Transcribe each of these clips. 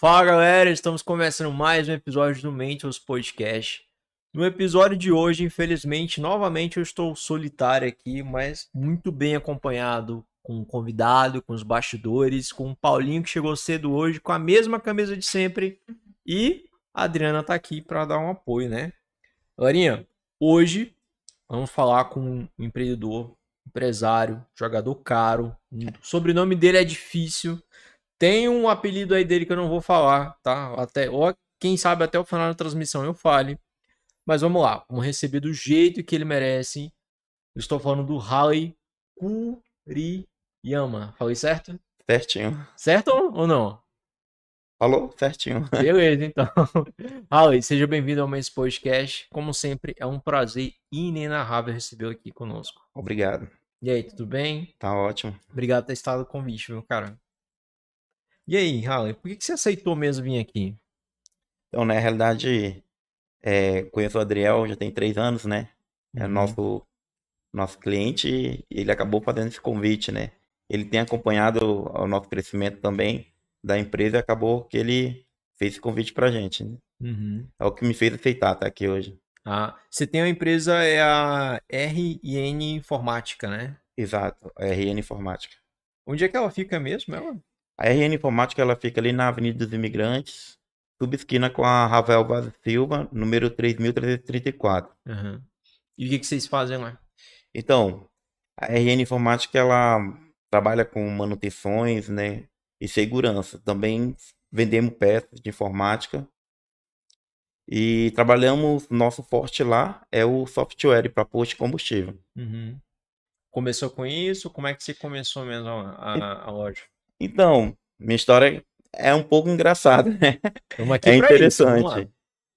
Fala galera, estamos começando mais um episódio do Mentors Podcast. No episódio de hoje, infelizmente, novamente eu estou solitário aqui, mas muito bem acompanhado com um convidado, com os bastidores, com o Paulinho que chegou cedo hoje com a mesma camisa de sempre e a Adriana tá aqui para dar um apoio, né? Galerinha, hoje vamos falar com um empreendedor, empresário, jogador caro. O sobrenome dele é difícil. Tem um apelido aí dele que eu não vou falar, tá? Até, ou quem sabe até o final da transmissão eu fale. Mas vamos lá, vamos receber do jeito que ele merece. Eu estou falando do Halley Kuriyama. Falei certo? Certinho. Certo ou não? Falou certinho. Beleza, então. Halley, seja bem-vindo ao Mês Podcast. Como sempre, é um prazer inenarrável recebê-lo aqui conosco. Obrigado. E aí, tudo bem? Tá ótimo. Obrigado por ter estado no convite, meu cara. E aí, Halley, por que, você aceitou mesmo vir aqui? Então, na realidade, é, conheço o Adriel já tem três anos, né? É Uhum. nosso, nosso cliente e ele acabou fazendo esse convite, né? Ele tem acompanhado o nosso crescimento também da empresa e acabou que ele fez esse convite pra gente. né? Uhum. É o que me fez aceitar estar aqui hoje. Ah, você tem uma empresa, é a RN Informática, né? Exato, a RN Informática. Onde é que ela fica mesmo, ela? A RN Informática ela fica ali na Avenida dos Imigrantes, subesquina com a Ravel Vaz Silva, número 3334. Uhum. E o que, que vocês fazem lá? Então, a RN Informática ela trabalha com manutenções, né, e segurança. Também vendemos peças de informática e trabalhamos nosso forte lá é o software para posto de combustível. Uhum. Começou com isso? Como é que você começou mesmo a, a- a loja? Então, minha história é um pouco engraçada, né? É isso, interessante.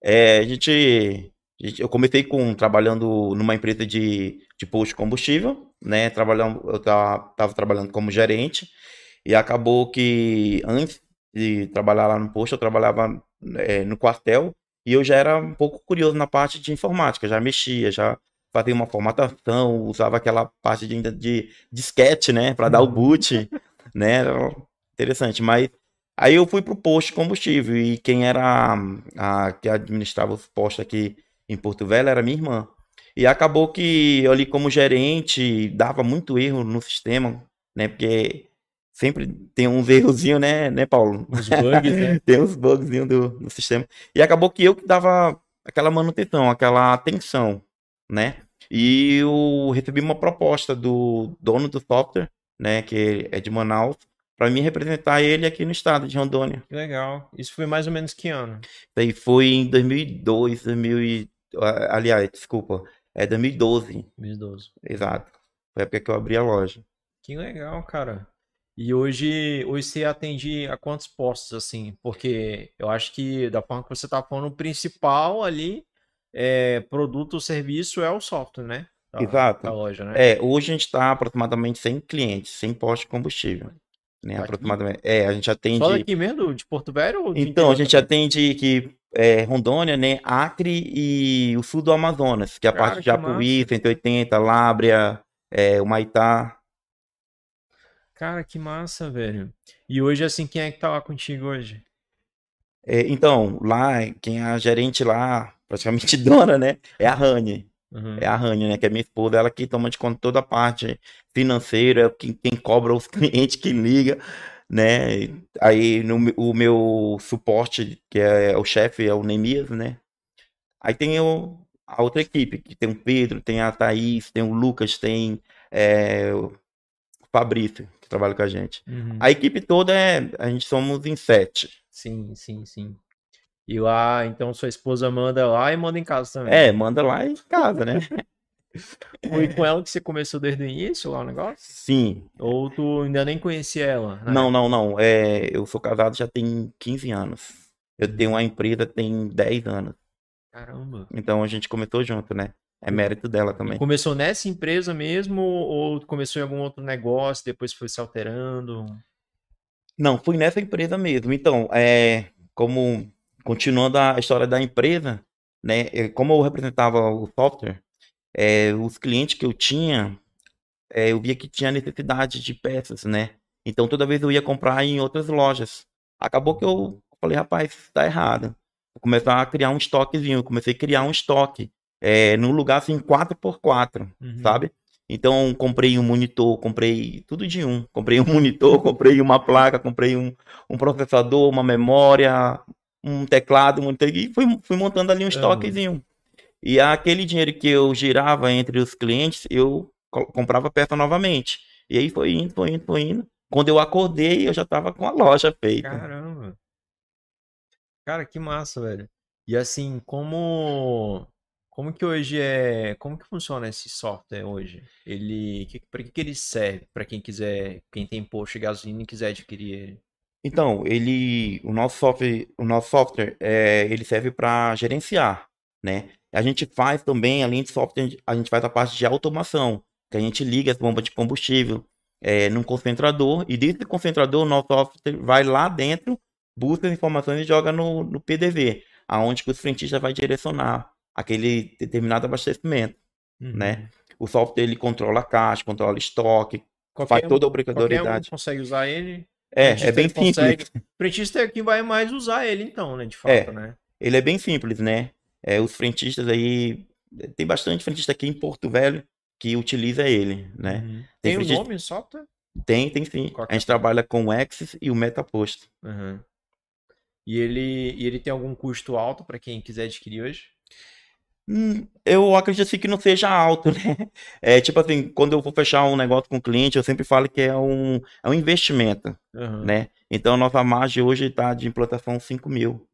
É, a gente, a gente- eu comecei com trabalhando numa empresa de, de posto de combustível, né? Trabalhando, eu estava trabalhando como gerente e acabou que antes de trabalhar lá no posto, eu trabalhava é, no quartel e eu já era um pouco curioso na parte de informática, já mexia, já fazia uma formatação, usava aquela parte de, de disquete, né? Para dar o boot, né? Era interessante, mas Aí eu fui pro posto de combustível e quem era a, a- que administrava os postos aqui em Porto Velho era minha irmã. E acabou que eu ali como gerente dava muito erro no sistema, né? Porque sempre tem uns errozinhos, né, né, Paulo? Os bugs, né? Tem uns bugzinhos do, do sistema. E acabou que eu que dava aquela manutenção, aquela atenção, né? E eu recebi uma proposta do dono do software, né, que é de Manaus, para mim representar ele aqui no estado de Rondônia. Que legal. Isso foi mais ou menos que ano? Daí foi em 2002, 2000 e- ah, aliás, desculpa, é 2012, 2012. exato. Foi a época que eu abri a loja. Que legal, cara. E hoje, hoje você atende a quantos postos, assim? Porque eu acho que, da forma que você tá falando, o principal ali é produto ou serviço é o software, né? Da, Exato. da loja, né? É, hoje a gente está aproximadamente 100 clientes, 100 postos de combustível, né, Aqui? aproximadamente. É, a gente atende... Só daqui mesmo, de Porto Velho de Então, a gente também? atende aqui é, Rondônia, né, Acre e o sul do Amazonas, que é a Cara, parte de que Japuí, 180, Lábrea, é, o Maitá. Cara, que massa, velho. E hoje, assim, quem é que tá lá contigo hoje? É, então, lá, quem é a gerente lá, praticamente dona, né, é a Rani. Uhum. É a Rani, né, que é minha esposa, ela que toma de conta toda a parte financeira, quem, quem cobra os clientes que liga, né? Aí no, o meu suporte, que é o chefe, é o Nemias, né? Aí tem o, a outra equipe, que tem o Pedro, tem a Thaís, tem o Lucas, tem é, o Fabrício, que trabalha com a gente. Uhum. A equipe toda é, a gente somos em sete. Sim, sim, sim. E lá, então, sua esposa manda lá e manda em casa também. É, manda lá em casa, né? Foi com ela que você começou desde o início lá o negócio? Sim. Ou tu ainda nem conhecia ela? né? Não, não, não. É, eu sou casado já tem 15 anos. Eu tenho uma empresa tem 10 anos. Caramba. Então a gente começou junto, né? É mérito dela também. Começou nessa empresa mesmo ou começou em algum outro negócio, depois foi se alterando? Não, fui nessa empresa mesmo. Então, é, como continuando a história da empresa, né? é, Como eu representava o software, é, os clientes que eu tinha, é, eu via que tinha necessidade de peças, né? Então toda vez eu ia comprar em outras lojas. Acabou que eu falei, rapaz, isso tá errado. Vou começar a criar um estoquezinho. Eu comecei a criar um estoque. É, num lugar assim, 4x4, Uhum. sabe? Então, comprei um monitor, comprei tudo de um. Comprei um monitor, comprei uma placa, comprei um, um processador, uma memória, um teclado, um e fui, fui montando ali um estoquezinho. E aquele dinheiro que eu girava entre os clientes, eu co- comprava peça novamente. E aí foi indo, foi indo, foi indo. Quando eu acordei, eu já tava com a loja feita. Caramba. Cara, que massa, velho. E assim, como como que hoje é, como que funciona esse software hoje? Ele, que, para que que ele serve? Para quem quiser, quem tem posto de gasolina e quiser adquirir ele. Então, ele, o nosso software, o nosso software, é, ele serve para gerenciar, né? A gente faz também, além de software, a gente faz a parte de automação, que a gente liga as bombas de combustível é, num concentrador, e desse concentrador, o nosso software vai lá dentro, busca as informações e joga no, no PDV, aonde que o frentista vai direcionar aquele determinado abastecimento, né? O software, ele controla a caixa, controla estoque, Qualquer faz toda a qualquer um obrigatoriedade. consegue usar ele. É, é bem consegue. simples. Frentista é quem vai mais usar ele então, né, de É. fato, né? Ele é bem simples, né? É, os frentistas aí. Tem bastante frentista aqui em Porto Velho que utiliza ele, né? Uhum. Tem Tem o frentista- nome do software? Tem, tem sim. Qual A é? gente trabalha com o Axis e o Metapost. Uhum. E ele, e ele tem algum custo alto para quem quiser adquirir hoje? Hum, eu acredito assim que não seja alto, né? É tipo assim, quando eu vou fechar um negócio com o cliente, eu sempre falo que é um, é um investimento, Uhum. né? Então a nossa margem hoje está de implantação 5 mil.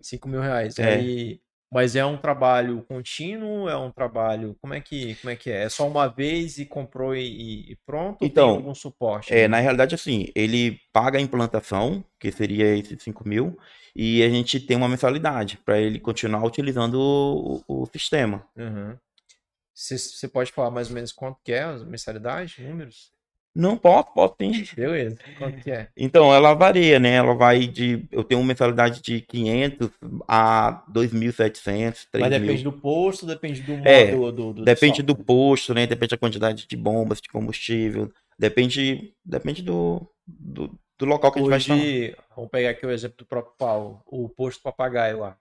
5 mil reais. É. Aí, mas é um trabalho contínuo? É um trabalho. Como é que, como é, que é? É só uma vez e comprou e, e pronto? Ou Então, tem algum suporte? É, na realidade, assim, ele paga a implantação, que seria esses 5 mil, e a gente tem uma mensalidade para ele continuar utilizando o, o- sistema. Uhum. Você você pode falar mais ou menos quanto que é a mensalidade, números? Não posso, posso sim. Beleza. Quanto que é? Então, ela varia, né? Ela vai de. Eu tenho uma mensalidade de 500 a 2.700, Mas 3 depende do posto, depende do É, do, do, do Depende do software. posto, né? Depende da quantidade de bombas, de combustível. Depende, depende do, do, do local que a gente vai estar. Hoje, vamos pegar aqui o exemplo do próprio Paulo, o posto papagaio lá.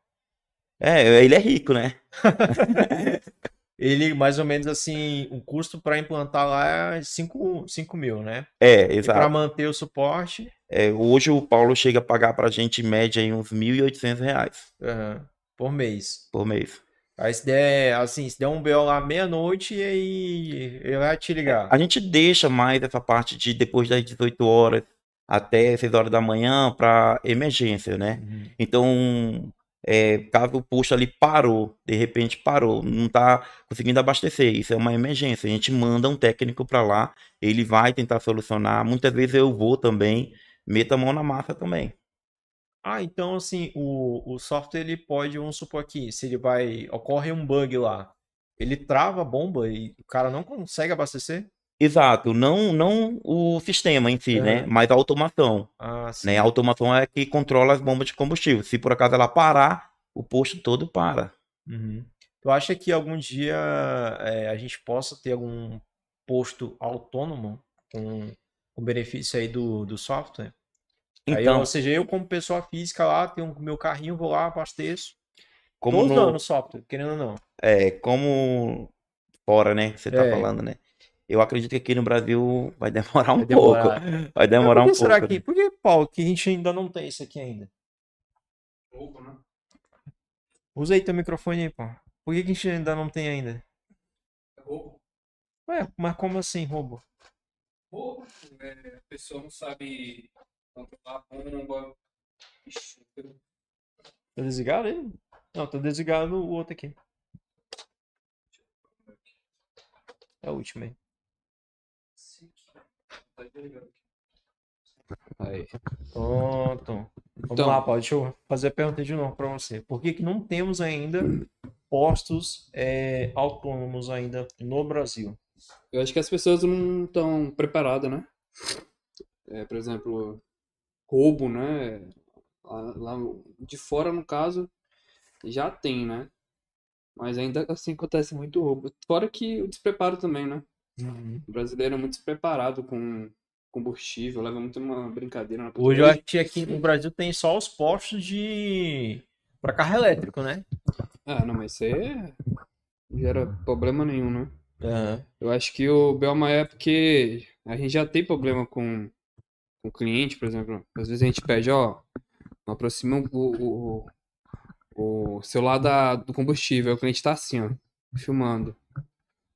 É, ele é rico, né? Ele, mais ou menos assim, o custo para implantar lá é 5 mil, né? É, E para exato. manter o suporte, É, hoje o Paulo chega a pagar pra gente em média aí uns 1.800 reais aham, por mês. por mês. Aí se der, assim, se der um BO lá meia-noite, aí ele vai te ligar. A gente deixa mais essa parte de depois das 18 horas até 6 horas da manhã para emergência, né? Uhum. Então, é, caso o posto ali parou, de repente parou, não tá conseguindo abastecer, isso é uma emergência. A gente manda um técnico para lá, ele vai tentar solucionar. Muitas vezes eu vou também, meto a mão na massa também. Ah, então assim, o, o software ele pode, vamos supor aqui, se ele vai, ocorre um bug lá, ele trava a bomba e o cara não consegue abastecer? Exato, não, não o sistema em si, né? Aham. Mas a automação. Ah, né? A automação é que controla as bombas de combustível. Se por acaso ela parar, o posto todo para. Uhum. Tu acha que algum dia é, a gente possa ter algum posto autônomo com, com benefício aí do, do software? Aí, Então, ou seja, eu como pessoa física lá, tenho o meu carrinho, vou lá, abasteço. como Tô no, usando o software, querendo ou não. é, como fora, né? Você tá É. falando, né? Eu acredito que aqui no Brasil vai demorar um Vai pouco. demorar. Vai Mas demorar por um que será pouco. que, né? por que, Paulo, que a gente ainda não tem isso aqui ainda? Roubo, né? Usa aí teu microfone aí, pô. Por que que a gente ainda não tem ainda? Roubo. Ué, mas como assim, roubo? Roubo. É, a pessoa não sabe controlar a bomba. Ixi, Tá desligado aí? Não, tá desligado o outro aqui. É o último aí. Aí. Pronto. Vamos Então- lá, Paulo. Deixa eu fazer a pergunta de novo para você. Por que, que não temos ainda postos é, autônomos ainda no Brasil? Eu acho que as pessoas não estão preparadas, né? É, por exemplo, roubo, né? Lá de fora, no caso, já tem, né? Mas ainda assim acontece muito roubo. Fora que o despreparo também, né? O brasileiro é muito despreparado com, combustível, leva muito uma brincadeira na Hoje eu acho que aqui no Brasil tem só os postos de. para carro elétrico, né? Ah, não, mas isso aí é... não gera problema nenhum, né? Aham. Eu acho que o Belma é porque a gente já tem problema com, o cliente, por exemplo. Às vezes a gente pede, ó, aproxima o, o, o celular da, do combustível. O cliente tá assim, ó, filmando.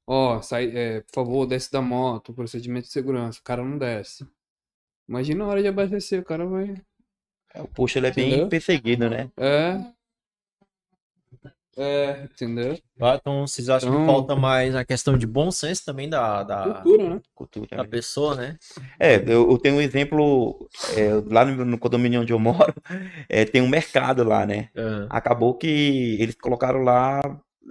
Ó, sai, é, por favor, desce da moto, procedimento de segurança. O cara não desce. Imagina a hora de abastecer, o cara vai. O posto ele é bem Entendeu? perseguido, né? É. É, entendeu? Ah, Então vocês acham que Então- falta mais a questão de bom senso também da, da, Cultura, né? Cultura. da pessoa, né? É, eu, eu tenho um exemplo é, lá no, no condomínio onde eu moro, é, tem um mercado lá, né? Aham. Acabou que eles colocaram lá,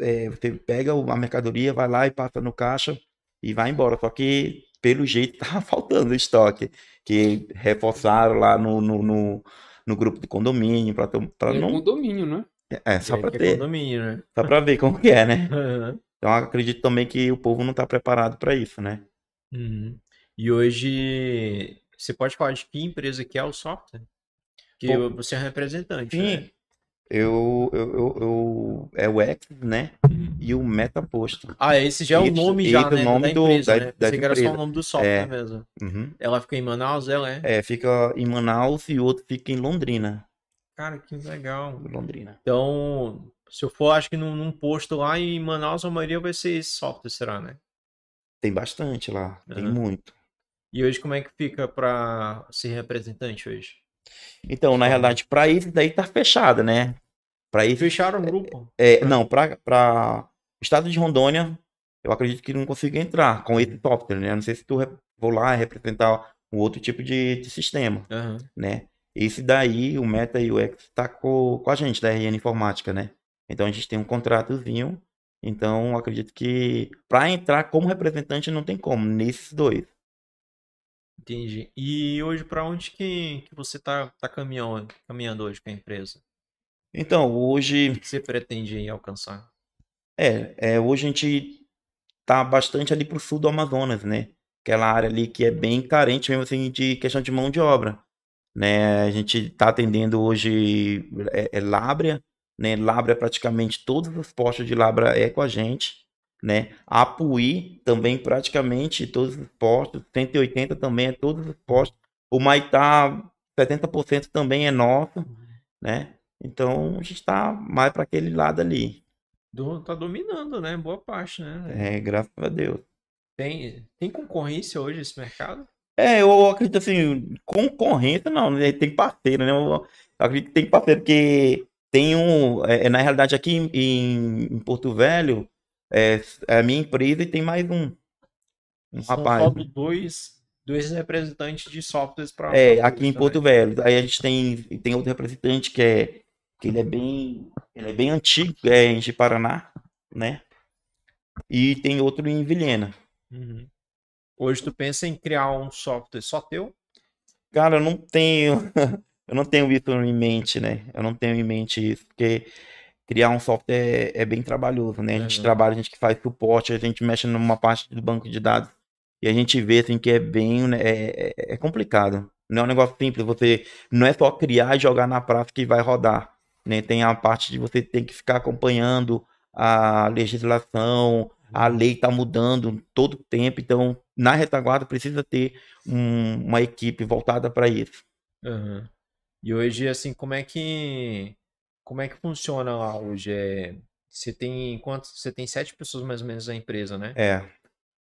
é, você pega a mercadoria, vai lá e passa no caixa e vai embora. Só que, pelo jeito, tá faltando estoque. Que reforçaram lá no, no, no, no grupo de condomínio, pra, pra É não. condomínio, né? É, só É, pra que é ter, condomínio, né? só pra ver como que é, né? Então eu acredito também que o povo não tá preparado pra isso, né? Uhum. E hoje você pode falar de que empresa que é o software? Que Pô, você é representante, Sim, né? Eu, eu, eu, eu- é o X, né? E o Metaposto. Ah, esse já é o nome já, esse é o né? nome da do- empresa, da- né? da Pensei que era só o empresa. nome do software É. mesmo. Uhum. Ela fica em Manaus, ela é? É, fica em Manaus e o outro fica em Londrina. Cara, que legal. Londrina. Então, se eu for, acho que num, num posto lá em Manaus, a maioria vai ser esse software, será, né? Tem bastante lá, tem Aham. muito. E hoje, como é que fica pra ser representante hoje? Então, na realidade, para isso daí tá fechado, né? Para isso, Fecharam o grupo? é, não, para para estado de Rondônia, eu acredito que não consiga entrar com esse software, né? Não sei se tu vou lá representar um outro tipo de, de sistema, Aham. né? Esse daí, o Meta e o X tá com, com a gente da RN Informática, né? Então a gente tem um contratozinho. Então eu acredito que para entrar como representante não tem como nesses dois. Entendi. E hoje, pra onde que, que você tá, tá caminhando, caminhando hoje com a empresa? Então, hoje O que você pretende alcançar? É, é, hoje a gente tá bastante ali pro sul do Amazonas, né? Aquela área ali que é bem carente mesmo assim de questão de mão de obra, né? A gente tá atendendo hoje é, é Lábrea, né? Lábrea praticamente todos os postos de Lábrea é com a gente, né? Apuí também praticamente todos os postos, 180 também é todos os postos. O Maitá 70% também é nosso, né? Então a gente tá mais para aquele lado ali. Do- tá dominando, né? Boa parte, né? É, graças a Deus. Tem, tem concorrência hoje esse mercado? É, eu acredito assim, concorrência não, né? Tem parceiro, né? Eu acredito que tem parceiro, porque tem um. É, é, na realidade, aqui em- em Porto Velho, é, é a minha empresa e tem mais um. Um São rapaz. só dois, dois representantes de softwares para É, aqui em Porto Velho. Aí a gente tem, tem outro representante que é. Que ele é bem. Ele é bem antigo, é em Paraná, né? E tem outro em Vilhena. Uhum. Hoje tu pensa em criar um software só teu? Cara, eu não tenho, eu não tenho isso em mente, né? Eu não tenho em mente isso, porque criar um software é, é bem trabalhoso, né? A gente Uhum. trabalha, a gente que faz suporte, a gente mexe numa parte do banco de dados e a gente vê assim que é bem, né, é, é- é complicado. Não é um negócio simples, você não é só criar e jogar na praça que vai rodar, né? Tem a parte de você ter que ficar acompanhando a legislação, a lei está mudando todo o tempo, então na retaguarda precisa ter um- uma equipe voltada para isso. Uhum. E hoje, assim, como é que como é que funciona lá hoje? É, você tem quantos? Você tem sete pessoas mais ou menos na empresa, né? É,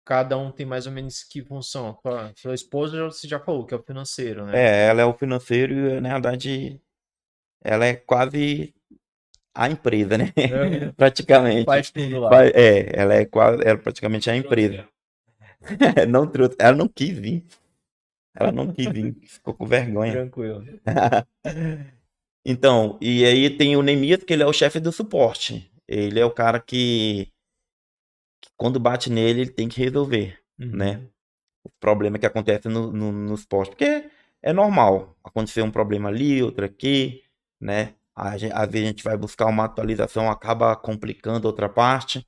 Cada um tem mais ou menos que função. Tua, sua esposa já- você já falou que é o financeiro, né? é, ela é o financeiro e na verdade ela é quase a empresa, né? É, Praticamente. Faz tudo lá. É, ela é quase, ela é praticamente a empresa. Não trouxe, ela não quis vir. Ela não quis vir, ficou com vergonha. Tranquilo. Então, e aí tem o Nemias, que ele é o chefe do suporte. Ele é o cara que, que quando bate nele, ele tem que resolver, né? Uhum. O problema que acontece no, no- nos postos. Porque é normal acontecer um problema ali, outro aqui, né? Às vezes a gente vai buscar uma atualização, acaba complicando outra parte.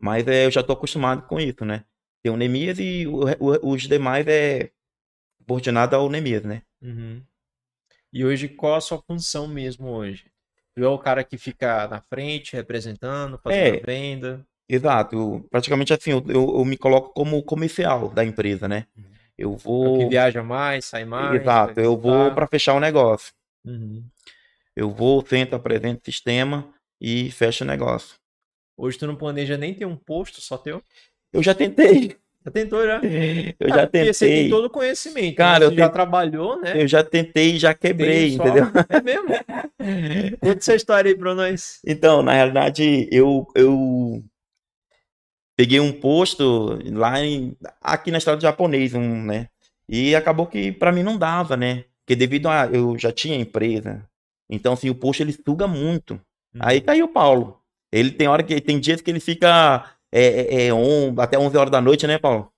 Mas é, eu já estou acostumado com isso, né? Tem o Nemias e o- o- os demais é subordinado ao Nemias, né? Uhum. E hoje, qual a sua função mesmo hoje? Tu é o cara que fica na frente, representando, fazendo É. a venda. Exato. Eu- praticamente assim, eu, eu, eu me coloco como comercial da empresa, né? Eu É o que vou. viaja mais, sai mais. Exato, eu vou para fechar o negócio. Uhum. Eu vou, sento, apresento o sistema e fecho o negócio. Hoje tu não planeja nem ter um posto só teu? Eu já tentei. Já tentou já? Eu Ah, já porque Você tem tentei. todo o conhecimento. Cara, né? eu Você já trabalhou, né? Eu já tentei e já quebrei, só- entendeu? É mesmo? Conta essa história aí pra nós. Então, na realidade, eu, eu peguei um posto lá em, aqui na estrada do japonês, um, né? E acabou que pra mim não dava, né? Porque devido a eu já tinha empresa. Então, assim, o posto ele suga muito. Uhum. Aí caiu o Paulo. Ele tem hora que tem dias que ele fica é, é, é, on- até 11 horas da noite, né, Paulo?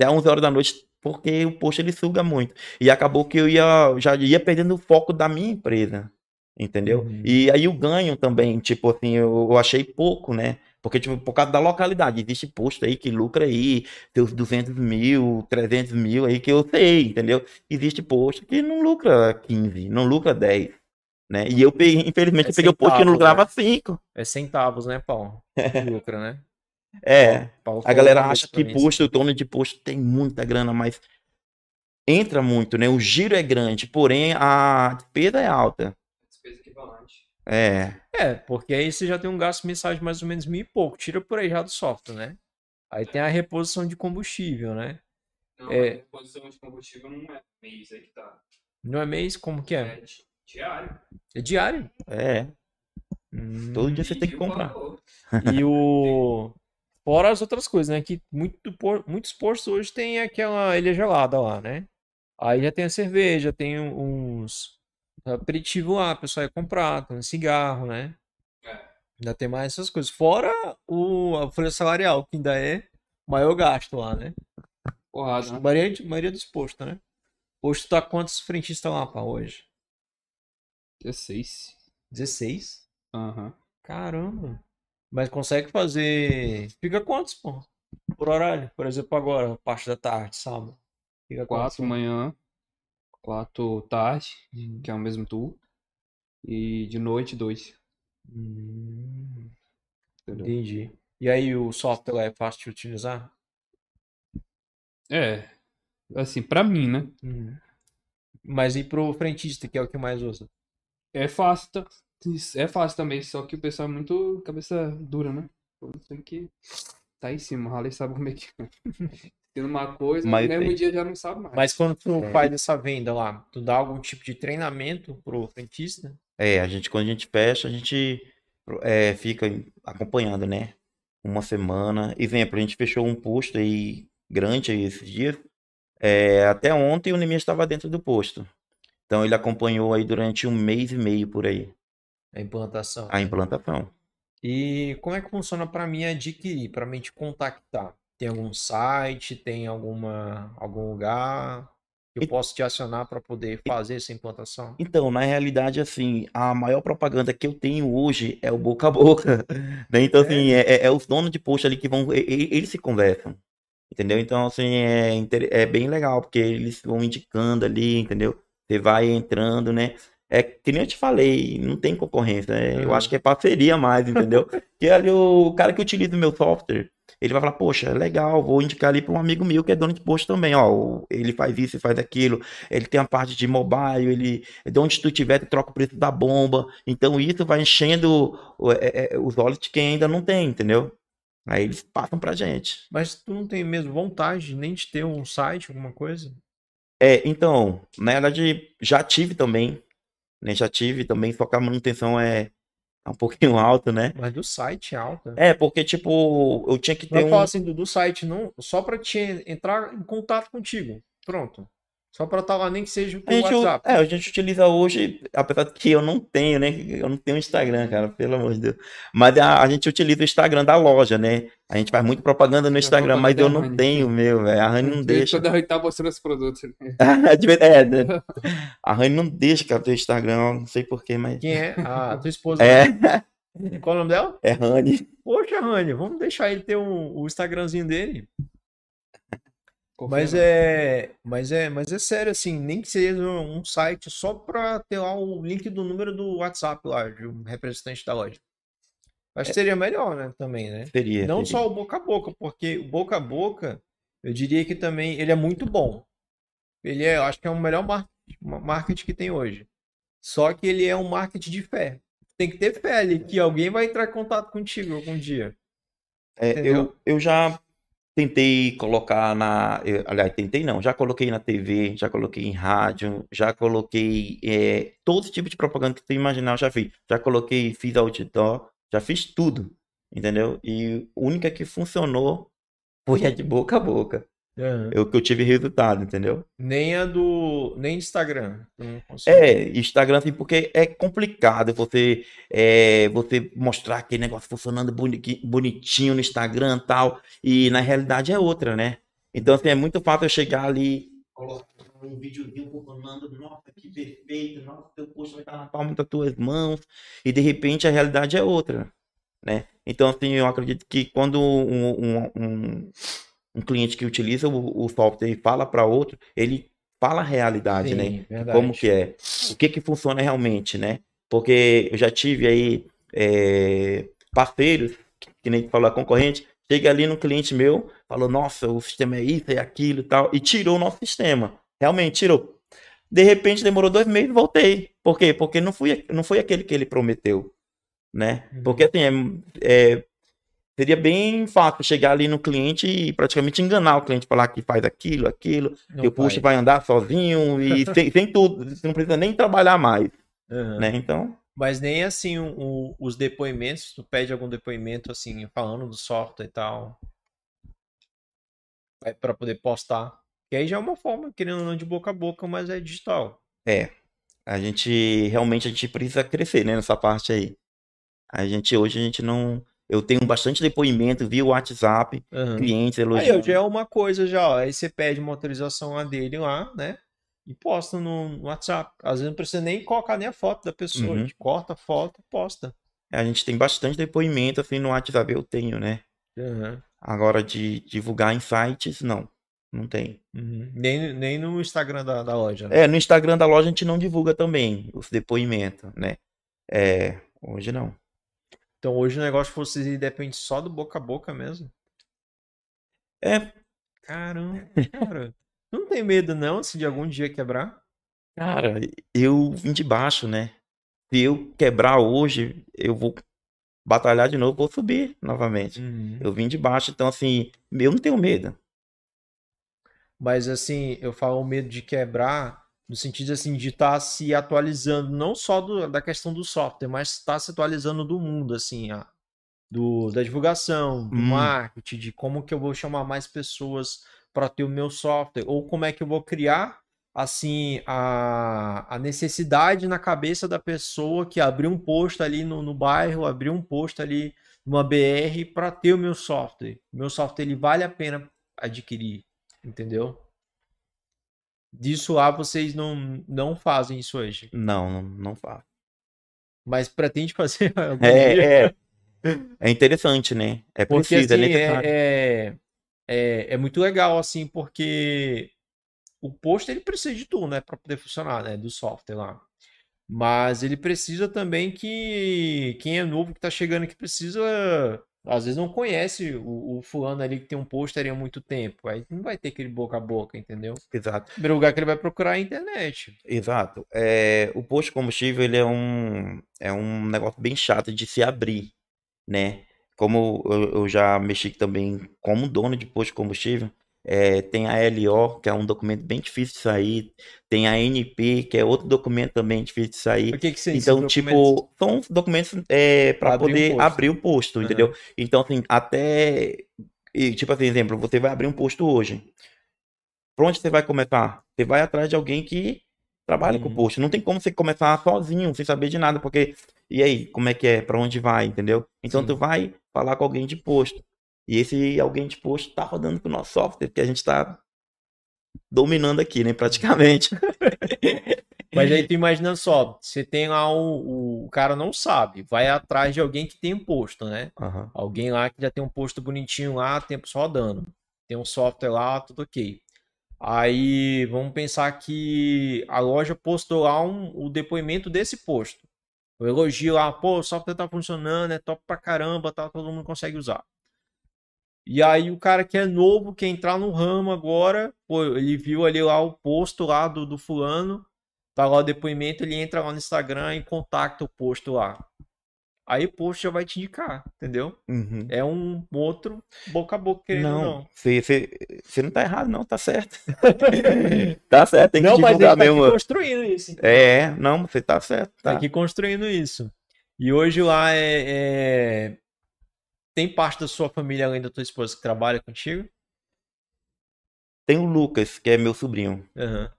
Até 11 horas da noite, porque o posto ele suga muito. E acabou que eu ia já ia perdendo o foco da minha empresa. Entendeu? Uhum. E aí o ganho também, tipo assim, eu, eu achei pouco, né? Porque, tipo, por causa da localidade, existe posto aí que lucra aí, seus 200 mil, 300 mil aí que eu sei, entendeu? Existe posto que não lucra 15, não lucra 10, né? E eu, peguei, infelizmente, É eu peguei o posto que não centavos, lucrava 5. É centavos, né, Paulo? Lucra, né? É, Paulo a galera acha que posto, o dono de posto tem muita grana, mas entra muito, né? O giro é grande, porém a despesa é alta. Despesa equivalente. É, É, porque aí você já tem um gasto mensal de mais ou menos mil e pouco. Tira por aí já do software, né? Aí tem a reposição de combustível, né? Não, É. a reposição de combustível não é mês aí que tá. Não é mês? Como que é? É di- diário. É diário. é. Hum, Todo dia você tem que E comprar. valor. E o. Fora as outras coisas, né? Que muito, por- muitos postos hoje tem aquela ilha gelada lá, né? Aí já tem a cerveja, tem uns aperitivo lá, o pessoal ia comprar, tem um cigarro, né? É. Ainda tem mais essas coisas. Fora o, a folha salarial, que ainda é o maior gasto lá, né? Porrada, A né? maioria, de- maioria dos postos, né? Posto tá quantos frentistas lá, pá, hoje? 16. 16? Aham. Caramba. Mas consegue fazer. Fica quantos, pô? Por horário? Por exemplo, agora, parte da tarde, sábado. Fica quantos? 4 manhã, 4 tarde, Hum. que é o mesmo tour. E de noite, 2. Hum, entendi. E aí o software é fácil de utilizar? É. Assim, pra mim, né? Uhum. Mas e pro frentista, que é o que mais usa? É fácil, tá- é fácil também, só que o pessoal é muito cabeça dura, né? Tem que tá em cima, o Raleigh sabe como é que é. Tendo uma coisa, Mas no mesmo dia já não sabe mais. Mas quando tu É. faz essa venda lá, tu dá algum tipo de treinamento pro frentista? É, a gente, quando a gente fecha, a gente é, fica acompanhando, né? Uma semana. Exemplo, a gente fechou um posto aí grande aí esses dias. É, até ontem o Nemias estava dentro do posto. Então ele acompanhou aí durante um mês e meio por aí A implantação. a implantação. E como é que funciona para mim adquirir, para mim te contactar? Tem algum site, tem alguma algum lugar que eu E- posso te acionar para poder fazer essa implantação? Então, na realidade, assim, a maior propaganda que eu tenho hoje é o boca a boca, né? Então, assim, é, é- é os donos de posto ali que vão, e- e- eles se conversam, entendeu? Então, assim, é, é bem legal, porque eles vão indicando ali, entendeu? Você vai entrando, né? É que nem eu te falei, não tem concorrência, né? Eu Uhum. acho que é parceria mais, entendeu? Porque ali o cara que utiliza o meu software, ele vai falar, poxa, legal, vou indicar ali para um amigo meu que é dono de posto também, ó, ele faz isso e faz aquilo, ele tem a parte de mobile, ele, de onde tu estiver, tu troca o preço da bomba, então isso vai enchendo é- é- os olhos de quem ainda não tem, entendeu? Aí eles passam pra gente. Mas tu não tem mesmo vontade nem de ter um site, alguma coisa? É, então, na verdade, já tive também, né, já tive também, só que a manutenção é, é um pouquinho alta, né? Mas do site é alta. É, porque, tipo, eu tinha que ter Vai um... falar assim do, do site não, só para te entrar em contato contigo. Pronto. Só para estar lá nem que seja pelo gente, WhatsApp. é, a gente utiliza hoje, apesar de que eu não tenho, né? Eu não tenho Instagram, cara, pelo amor de Deus. Mas a, a gente utiliza o Instagram da loja, né? A gente faz muito propaganda no É Instagram, mas eu da não Rani. tenho o meu, velho. A Rani não deixa. Quando a tá mostrando os produtos. né? Vez- é, né? A Rani não deixa, cara, ter Instagram, não sei porquê, mas. Quem é? A tua esposa. É, Qual o nome dela? é Rani. Poxa, Rani, vamos deixar ele ter um- o Instagramzinho dele. Confia Mas é, mas é, mas é sério assim, nem que seja um site só pra ter lá o link do número do WhatsApp lá, de um representante da loja. Acho que seria melhor, né, também, né? Seria. Não seria. só o boca a boca, porque o boca a boca, eu diria que também ele é muito bom. Ele é, eu acho que é o melhor mar- marketing que tem hoje. Só que ele é um marketing de fé. Tem que ter fé ali que alguém vai entrar em contato contigo algum dia. É, eu, eu já tentei colocar na. aliás, tentei não, já coloquei na TV, já coloquei em rádio, já coloquei é, todo tipo de propaganda que tu imaginar, eu já fiz. Já coloquei, fiz outdoor, já fiz tudo, entendeu? E a única que funcionou foi a de boca a boca. Eu que eu tive resultado, entendeu? Nem a do. Nem Instagram. É, Instagram, assim, porque é complicado você, é, você mostrar aquele negócio funcionando boni- bonitinho no Instagram e tal, e na realidade é outra, né? Então, assim, é muito fácil eu chegar ali, colocar um videozinho funcionando, nossa, que perfeito, nossa, teu post vai estar na palma das tuas mãos, e de repente a realidade é outra, né? Então, assim, eu acredito que quando um, um, um, um cliente que utiliza o, o software e fala para outro, ele fala a realidade, né? Sim, verdade. como que é, o que que funciona realmente, né? Porque eu já tive aí é, parceiros, que, que nem a concorrente, chega ali no cliente meu, falou, nossa, o sistema é isso, é aquilo e tal, e tirou o nosso sistema. Realmente tirou. De repente demorou dois meses e voltei. Por quê? Porque não, fui, não foi aquele que ele prometeu, né? Uhum. Porque assim, é, é, seria bem fácil chegar ali no cliente e praticamente enganar o cliente, falar que faz aquilo, aquilo, que o faz. vai andar sozinho e sem, sem tudo, você não precisa nem trabalhar mais, Aham. né? Então, Mas nem assim o- o- os depoimentos, tu pede algum depoimento assim, falando do software e tal. É para poder postar. Que aí já é uma forma, querendo ou não, de boca a boca, mas é digital. a gente realmente a gente precisa crescer, né, nessa parte aí. A gente hoje a gente não, eu tenho bastante depoimento via WhatsApp, Aham. clientes Aí elogiando. já é uma coisa já, ó. Aí você pede uma autorização lá dele lá, né? E posta no WhatsApp. Às vezes não precisa nem colocar nem a foto da pessoa. A Uhum. gente corta a foto e posta. A gente tem bastante depoimento assim no WhatsApp eu tenho, né? Aham. Agora de divulgar em sites, não. Não tem. Uhum. Nem, nem no Instagram da, da loja, né? É, no Instagram da loja a gente não divulga também os depoimentos, né? É, hoje não. Então hoje o negócio fosse depende só do boca a boca mesmo. É, Caramba, cara. Tu não tem medo não, assim, de algum dia quebrar? cara, eu vim de baixo, né? Se eu quebrar hoje, eu vou batalhar de novo, vou subir novamente. Uhum. Eu vim de baixo, então assim, eu não tenho medo. Mas assim, eu falo o medo de quebrar no sentido assim de estar se atualizando, não só do- da questão do software, mas estar se atualizando do mundo, assim, a- do, da divulgação, do Hum. marketing, de como que eu vou chamar mais pessoas para ter o meu software, ou como é que eu vou criar assim a, a necessidade na cabeça da pessoa que abriu um posto ali no, no bairro, abriu um posto ali numa BR para ter o meu software. Meu software ele vale a pena adquirir, entendeu? Disso lá vocês não, não fazem isso hoje, Não, não, não faço. mas pretende fazer algum dia? É, é, é interessante, né? É Porque preciso, é assim, necessário. é, é, é, é muito legal, assim, porque o posto ele precisa de tudo, né, para poder funcionar, né, do software lá. Mas ele precisa também que quem é novo que tá chegando aqui precisa, às vezes não conhece o, o fulano ali que tem um pôster há muito tempo. Aí não vai ter aquele boca a boca, entendeu? Exato. O primeiro lugar que ele vai procurar é a internet. Exato. É, o posto de combustível ele é um, é um negócio bem chato de se abrir, né? Como eu, eu já mexi também como dono de posto de combustível, é, tem a LO, que é um documento bem difícil de sair, tem a NP, que é outro documento também difícil de O sair. que que são esses Então, documentos? tipo, são documentos é, para Abrir um poder posto. abrir o posto, Aham. entendeu? Então, assim, até. e, tipo assim, exemplo, você vai abrir um posto hoje. Pra onde você vai começar? Você vai atrás de alguém que trabalha com Uhum. posto. Não tem como você começar sozinho, sem saber de nada, porque. E aí, como é que é? Pra onde vai, entendeu? Então, Sim. tu vai falar com alguém de posto. E esse alguém de posto tá rodando com o nosso software, que a gente tá dominando aqui, né? Praticamente. Mas aí tu imagina só, você tem lá o, o cara não sabe, vai atrás de alguém que tem um posto, né? Aham. Alguém lá que já tem um posto bonitinho lá, tempos rodando. Tem um software lá, tudo ok. Aí vamos pensar que a loja postou lá um, o depoimento desse posto. O elogio lá, pô, o software tá funcionando, é top pra caramba, tá, todo mundo consegue usar. E aí o cara que é novo, quer entrar no ramo agora, pô, ele viu ali lá o posto lá do, do fulano, tá lá o depoimento, ele entra lá no Instagram e contacta o posto lá. Aí o post já vai te indicar, entendeu? Uhum. É um outro boca a boca, querendo ou Não, não. você, não tá errado, não, tá certo. tá certo, tem que Não, mas a divulgar gente tá aqui mesmo. construindo isso. É, não, você tá certo. Tá Tá. aqui construindo isso. E hoje lá é, é- Tem parte da sua família além da tua esposa que trabalha contigo? Tem o Lucas, que é meu sobrinho. Aham. O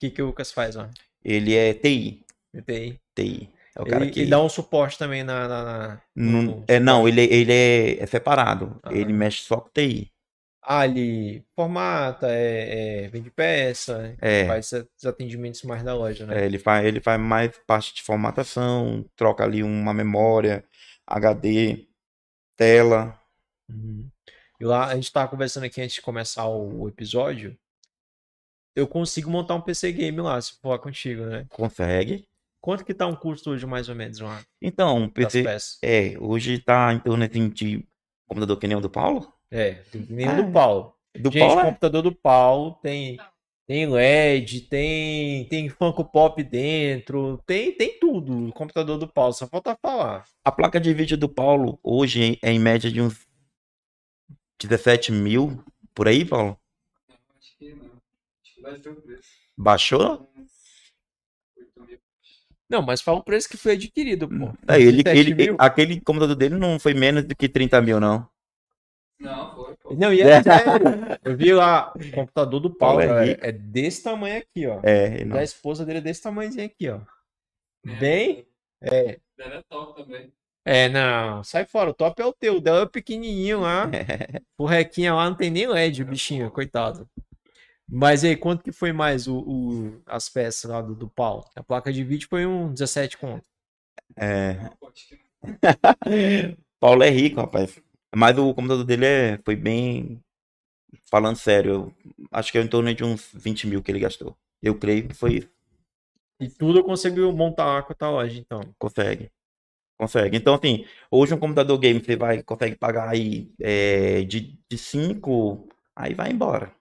que, que o Lucas faz, ó? Ele é TI. TI. TI. É o cara Ele, que. ele dá um suporte também na. na- na- Não, no- é, não, ele, ele é, é separado. Ah. Ele mexe só com TI. Ah, ele formata, é, é, vende peça, É. faz esses atendimentos mais da loja, né? É, ele faz, ele faz mais parte de formatação, troca ali uma memória, HD, tela. Uhum. E lá, a gente tava conversando aqui antes de começar o, episódio. Eu consigo montar um PC game lá, se for contigo, né? Consegue. Quanto que tá um custo hoje, mais ou menos, lá, Então, das PC, é, hoje tá em torno de computador que nem o do Paulo? É, do- nem o Ah, do Paulo. Do Gente, Paulo o é? computador do Paulo tem, tem LED, tem, tem Funko Pop dentro, tem, tem tudo. O computador do Paulo, só falta falar. A placa de vídeo do Paulo hoje é em média de uns 17 mil, por aí, Paulo? Acho que não. Acho que ter o preço. Baixou? Não, mas fala o preço que foi adquirido, pô. É, ele, 17 ele, aquele computador dele não foi menos do que 30 mil, não. Não. Não, e é sério. Eu vi lá, o computador do Paulo, Paulo é é desse tamanho aqui, ó. É, não. Da esposa dele é desse tamanhozinho aqui, ó. É, Bem? É. Dela é top também. É, não, sai fora, o top é o teu, o dela é pequenininho lá. O requinha lá não tem nem LED, o bichinho, coitado. Mas aí, quanto que foi mais o, o- as peças lá do, do Paulo? A placa de vídeo foi um 17 conto. É. Paulo é rico, rapaz. Mas o computador dele é, foi bem. Falando sério, eu acho que é em torno de uns 20 mil que ele gastou. Eu creio que foi isso. E tudo conseguiu montar com a tua loja, então. Consegue. Consegue. Então, assim, hoje um computador game você vai, consegue pagar aí é, de, de 5, aí vai embora.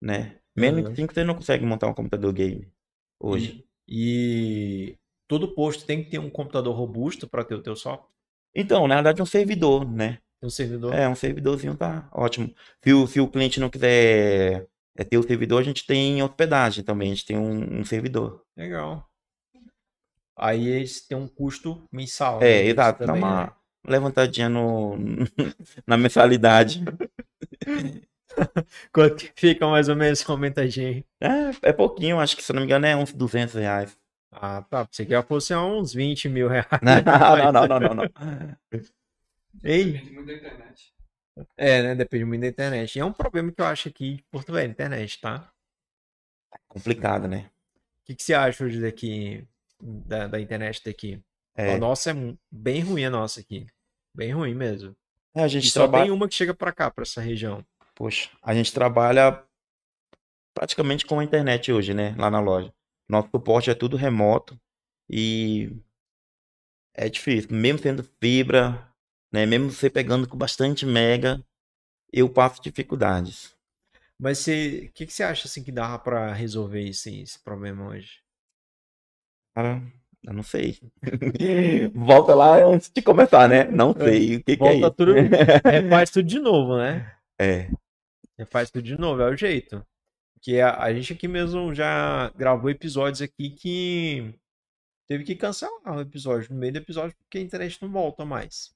Né? Menos Uhum. de 5 você não consegue montar um computador game hoje. E, e todo posto tem que ter um computador robusto para ter o teu software. Então, na verdade, um servidor, né? Um servidor. É, um servidorzinho tá ótimo. Se o, se o cliente não quiser é, ter o servidor, a gente tem hospedagem também, a gente tem um, um servidor. Legal. Aí eles têm um custo mensal. É, né, exato, dá também, né? uma levantadinha no, na mensalidade. Quanto fica mais ou menos? Comenta a gente. É, é pouquinho, acho que se não me engano é uns 200 reais. Ah, tá. Pensei que já fosse uns 20 mil reais. Não, não, não, não, não. Ei, Depende muito da internet. é, né? Depende muito da internet. E é um problema que eu acho aqui de Porto Velho, internet, tá? Complicado, né? O que, que você acha hoje daqui, da, da internet daqui? É, A nossa é bem ruim, a nossa aqui. Bem ruim mesmo. É, a E gente só trabalha, tem uma que chega pra cá, pra essa região. poxa, a gente trabalha praticamente com a internet hoje, né? Lá na loja. Nosso suporte é tudo remoto e é difícil. Mesmo sendo fibra, né? Mesmo você pegando com bastante mega, eu passo dificuldades. Mas você, o que, que você acha assim que dava pra resolver esse, esse problema hoje? Cara, eu não sei. Volta lá antes de começar, né? Não sei o que, que é Volta tudo, refaz tudo de novo, né? É, Refaz tudo de novo, é o jeito. Porque a, a gente aqui mesmo já gravou episódios aqui que teve que cancelar o episódio no meio do episódio porque a internet não volta mais.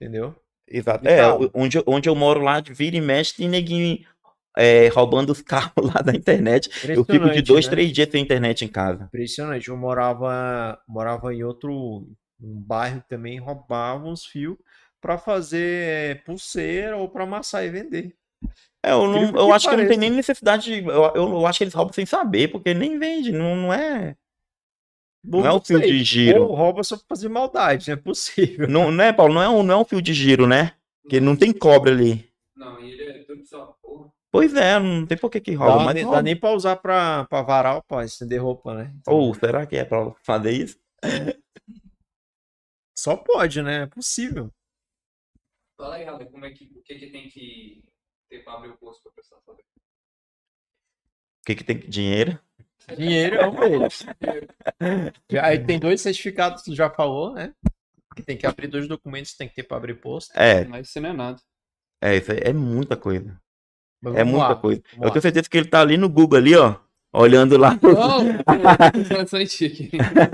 Entendeu? exato. É, carro? onde, eu- onde eu moro lá, de vira e mexe, tem neguinho é, roubando os carros lá da internet. Eu fico de dois, né? três dias sem internet em casa. Impressionante. Eu morava, morava em outro um bairro que também roubavam os fios para fazer é, pulseira ou para amassar e vender. É, eu, não, eu acho que não tem nem necessidade de. Eu, eu, eu acho que eles roubam sem saber, porque nem vende, não, não é. Não é o fio de giro. Ou rouba só pra fazer maldade, não é possível. Não, não é, Paulo? Não é, um, não é um fio de giro, né? Porque não tem cobra ali. Não, e ele é tudo só porra. Pois é, não tem por que que rouba, Dá, mas nem- dá nem pra usar pra, pra varal, pra estender roupa, né? Então, Ou será que é pra fazer isso? Só pode, né? É possível. Fala aí, Rafa, como é que, o que, que tem que ter pra abrir o posto pra pessoa fazer? O que que tem dinheiro? Dinheiro é um deles. Aí tem dois certificados, tu já falou, né? Que tem que abrir dois documentos, tem que ter pra abrir posto. É, Mas isso não é nada. é, isso aí é muita coisa. Mas É muita lá, coisa. Eu tenho certeza que ele tá ali no Google ali, ó, olhando lá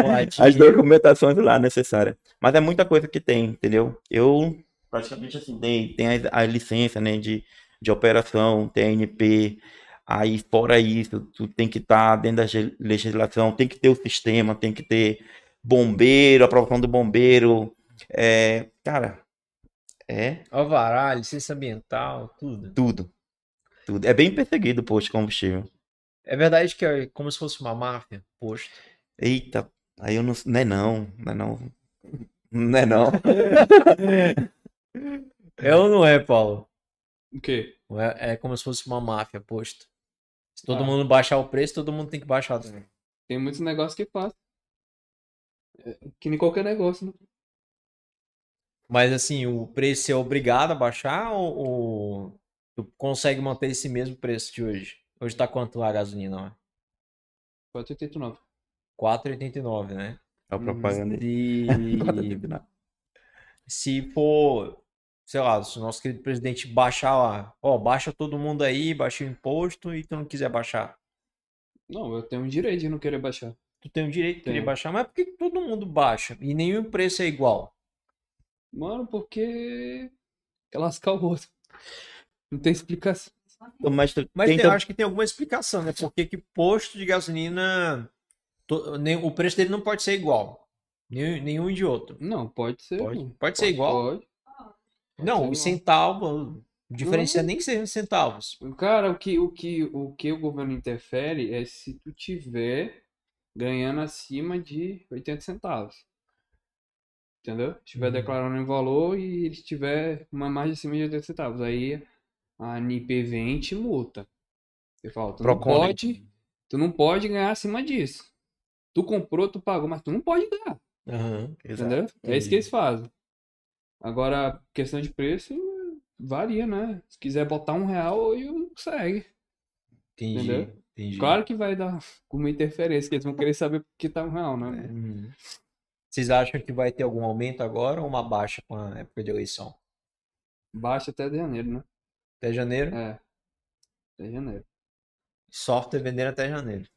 é as documentações lá necessárias. Mas é muita coisa que tem, entendeu? Eu praticamente assim, tem, tem a, a licença, né, de, de operação, tem a NP, aí fora isso, tu tem que estar dentro da legislação, tem que ter o sistema, tem que ter bombeiro, aprovação do bombeiro, é, cara, é Alvará, licença ambiental, tudo. tudo, tudo. É bem perseguido o posto de combustível. É verdade que é como se fosse uma máfia, posto. Eita, aí eu não, não é não, não é não, não é não. É ou não é, Paulo? O quê? É, é como se fosse uma máfia, posto. Se todo Ah. mundo baixar o preço, todo mundo tem que baixar também. Tem muitos negócios que faz. É, que nem qualquer negócio, né? Mas assim, o preço é obrigado a baixar ou, ou tu consegue manter esse mesmo preço de hoje? Hoje tá quanto a gasolina, ó? 4,89. 4,89, né? É a propaganda. E aí. se for, sei lá, se o nosso querido presidente baixar lá, ó, baixa todo mundo aí, baixa o imposto e tu não quiser baixar. Não, eu tenho o direito de não querer baixar. Tu tem o direito de querer Tenho. baixar, mas por que todo mundo baixa? E nenhum preço é igual. Mano, porque. Quer lascar o outro. Não tem explicação. Mas, tu- Mas tem eu acho que tem alguma explicação, né? Por que que posto de gasolina, to- nem- o preço dele não pode ser igual. Nenhum, nenhum de outro. Não, pode ser. Pode- mano. pode ser igual? Pode. Não, os centavos, a diferença é Não. nem ser em centavos. Cara, o que, o que, o que o governo interfere é se tu tiver ganhando acima de 80 centavos. Entendeu? Estiver Uhum. declarando um valor e ele estiver uma margem acima de 80 centavos. Aí a ANIP vem e te multa. Você fala, tu não pode, tu não pode ganhar acima disso. Tu comprou, tu pagou, mas tu não pode ganhar. Aham. Entendeu? É isso que eles fazem. Agora, questão de preço, varia, né? Se quiser botar um real, eu segue. Entendi. Entendeu? Entendi. Claro que vai dar uma interferência, que eles vão querer saber por que tá um real, né? Uhum. Vocês acham que vai ter algum aumento agora ou uma baixa com a época de eleição? Baixa até janeiro, né? Até janeiro? É. Até janeiro. Software vendendo até janeiro.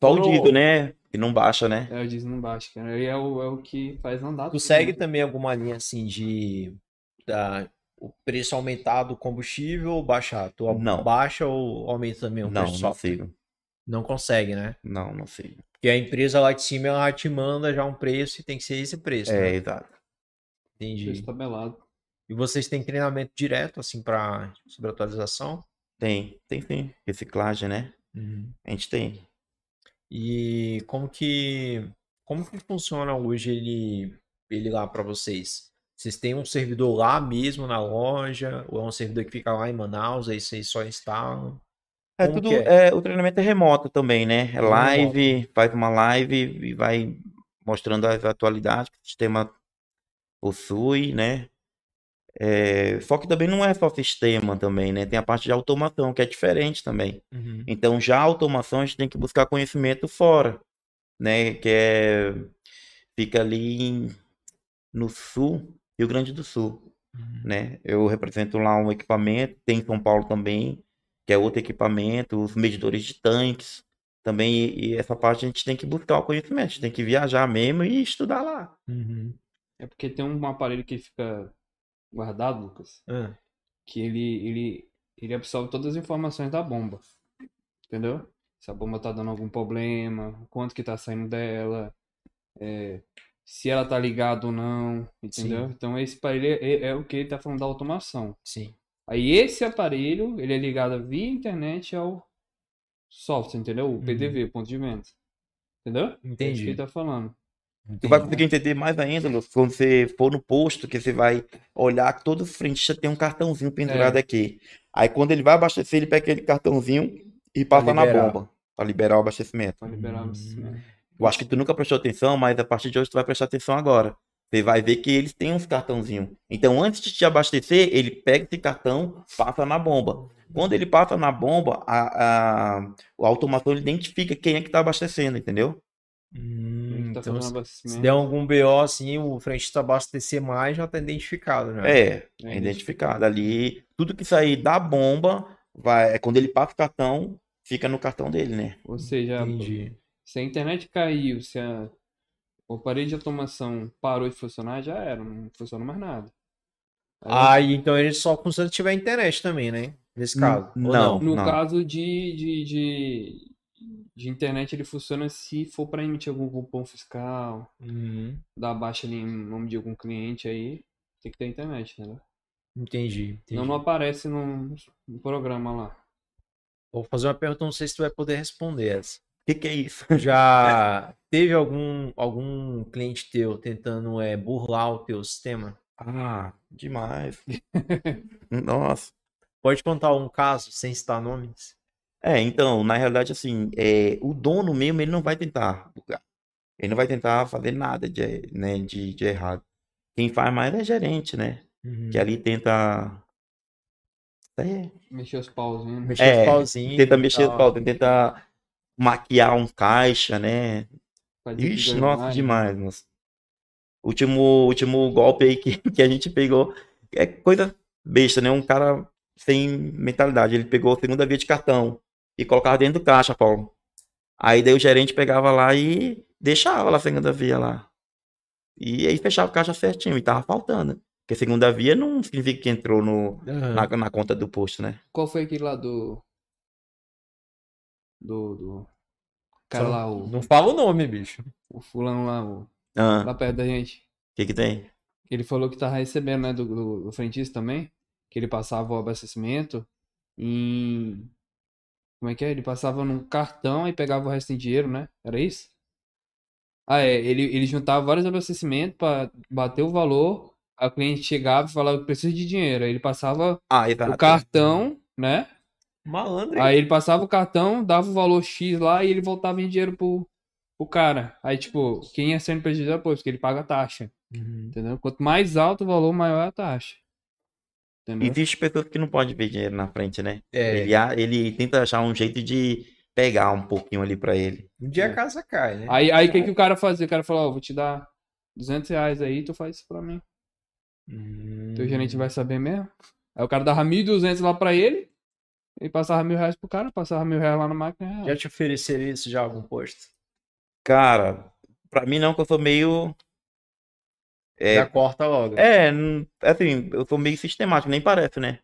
Só o Ô, diesel, né? Que não baixa, né? É, o diesel não baixa, cara. Aí é o, é o que faz andar Tu tudo, segue né? também alguma linha assim de da, o preço aumentar do combustível ou baixar? Tu Não. baixa ou aumenta também o Não, preço não software? sigo. Não consegue, né? Não, não sigo. Porque a empresa lá de cima ela te manda já um preço e tem que ser esse preço, É, né? exato. Entendi. Preço tabelado. E vocês têm treinamento direto assim para sobre atualização? Tem, tem sim. Reciclagem, né? A gente tem. E como que como que funciona hoje ele ele lá para vocês? Vocês têm um servidor lá mesmo na loja ou é um servidor que fica lá em Manaus aí vocês só instalam? É Como tudo, é? é, o treinamento é remoto também, né? É live, faz uma live e vai mostrando as atualidades que o sistema possui, né? É, só que também não é só sistema também, né? Tem a parte de automação, que é diferente também. Então, já a automação a gente tem que buscar conhecimento fora, né? Que é fica ali no sul, Rio Grande do Sul, né? Eu represento lá um equipamento, tem em São Paulo também, que é outro equipamento, os medidores de tanques também, e, e essa parte a gente tem que buscar o conhecimento, a gente tem que viajar mesmo e estudar lá. Uhum. É porque tem um aparelho que fica guardado, Lucas, Ah, que ele, ele, ele absorve todas as informações da bomba. Entendeu? Se a bomba tá dando algum problema, quanto que tá saindo dela, é, se ela tá ligada ou não, entendeu? Sim. Então esse aparelho é, é o que ele tá falando da automação. sim. Aí esse aparelho, ele é ligado via internet ao software, entendeu? O PDV, ponto de venda. Entendeu? É isso que Entendi. ele tá falando. Tu vai conseguir entender mais ainda, Lúcio, quando você for no posto, que você vai olhar que todo frentista tem um cartãozinho pendurado É. aqui. Aí quando ele vai abastecer, ele pega aquele cartãozinho e passa na bomba, pra liberar o abastecimento. Pra liberar os- né? Eu acho que tu nunca prestou atenção, mas a partir de hoje tu vai prestar atenção agora. Você vai ver que eles têm uns cartãozinhos. Então, antes de te abastecer, ele pega esse cartão, passa na bomba. Quando ele passa na bomba, a, a, a automação identifica quem é que tá abastecendo, entendeu? Hum, tá então, se, der algum BO assim, o frentista abastecer mais, já tá identificado, né? É, É é identificado ali. Tudo que sair da bomba, vai, é quando ele passa o cartão, fica no cartão dele, né? Ou seja, Entendi. se a internet caiu, se a, o aparelho de automação parou de funcionar, já era, não funciona mais nada. Aí, Ah, então ele só funciona se tiver internet também, né? Nesse caso. Ou não. no caso de, de, de, de internet, ele funciona se for para emitir algum cupom fiscal, Uhum, dar baixa ali em nome de algum cliente aí, tem que ter internet, né? entendi, entendi. Não aparece no, no programa lá. Vou fazer uma pergunta, não sei se tu vai poder responder essa. O que, que é isso? Já teve algum, algum cliente teu tentando é, burlar o teu sistema? Ah, demais. Nossa. Pode contar um caso sem citar nomes? É, então, na realidade, assim, é, o dono mesmo, ele não vai tentar bugar. Ele não vai tentar fazer nada de, né, de, de errado. Quem faz mais é gerente, né? Uhum. Que ali tenta. É, Mexer os pauzinhos. né? Mexer É, os pauzinhos. tenta mexer, tal. Paulo, tenta maquiar um caixa, né? Fazer Ixi, nossa, mais. demais, moço. Último, último golpe aí que, que a gente pegou é coisa besta, né? Um cara sem mentalidade. Ele pegou a segunda via de cartão e colocava dentro do caixa, Paulo. Aí daí o gerente pegava lá e deixava lá a segunda via lá. E aí fechava o caixa certinho e tava faltando. Porque a segunda via não significa que entrou no, Aham. na, na conta do posto, né? Qual foi aquele lá do. Do. do... Cara Só- lá, o, Não fala o nome, bicho. o fulano lá, o, Ah, lá o perto da gente. que que tem? Ele falou que tava recebendo, né, do, do, do frentista também. Que ele passava o abastecimento em. Como é que é? Ele passava num cartão e pegava o resto em dinheiro, né? Era isso? Ah, é. Ele, ele juntava vários abastecimentos pra bater o valor. Aí o cliente chegava e falava, eu preciso de dinheiro. Aí ele passava Ah, exato. o cartão, né? Malandro. hein? Aí ele passava o cartão, dava o valor X lá e ele voltava em dinheiro pro, pro cara. Aí, tipo, quem ia sendo prejudicado, pô, porque ele paga a taxa. Uhum. Entendeu? Quanto mais alto o valor, maior é a taxa. Entendeu? Existe pessoas que não podem ver dinheiro na frente, né? É, Ele, ele tenta achar um jeito de pegar um pouquinho ali pra ele. um dia É. a casa cai, né? Aí, aí o que, que o cara fazia? O cara falou, ó, vou te dar 200 reais aí, tu faz isso pra mim. Hum. Teu gerente vai saber mesmo. Aí o cara dava 1.200 lá pra ele, ele passava mil reais pro cara, passava mil reais lá na máquina. Já te ofereceram isso já algum posto? Cara, pra mim não, que eu sou meio. É, Já corta logo. é, assim, eu sou meio sistemático, nem parece, né?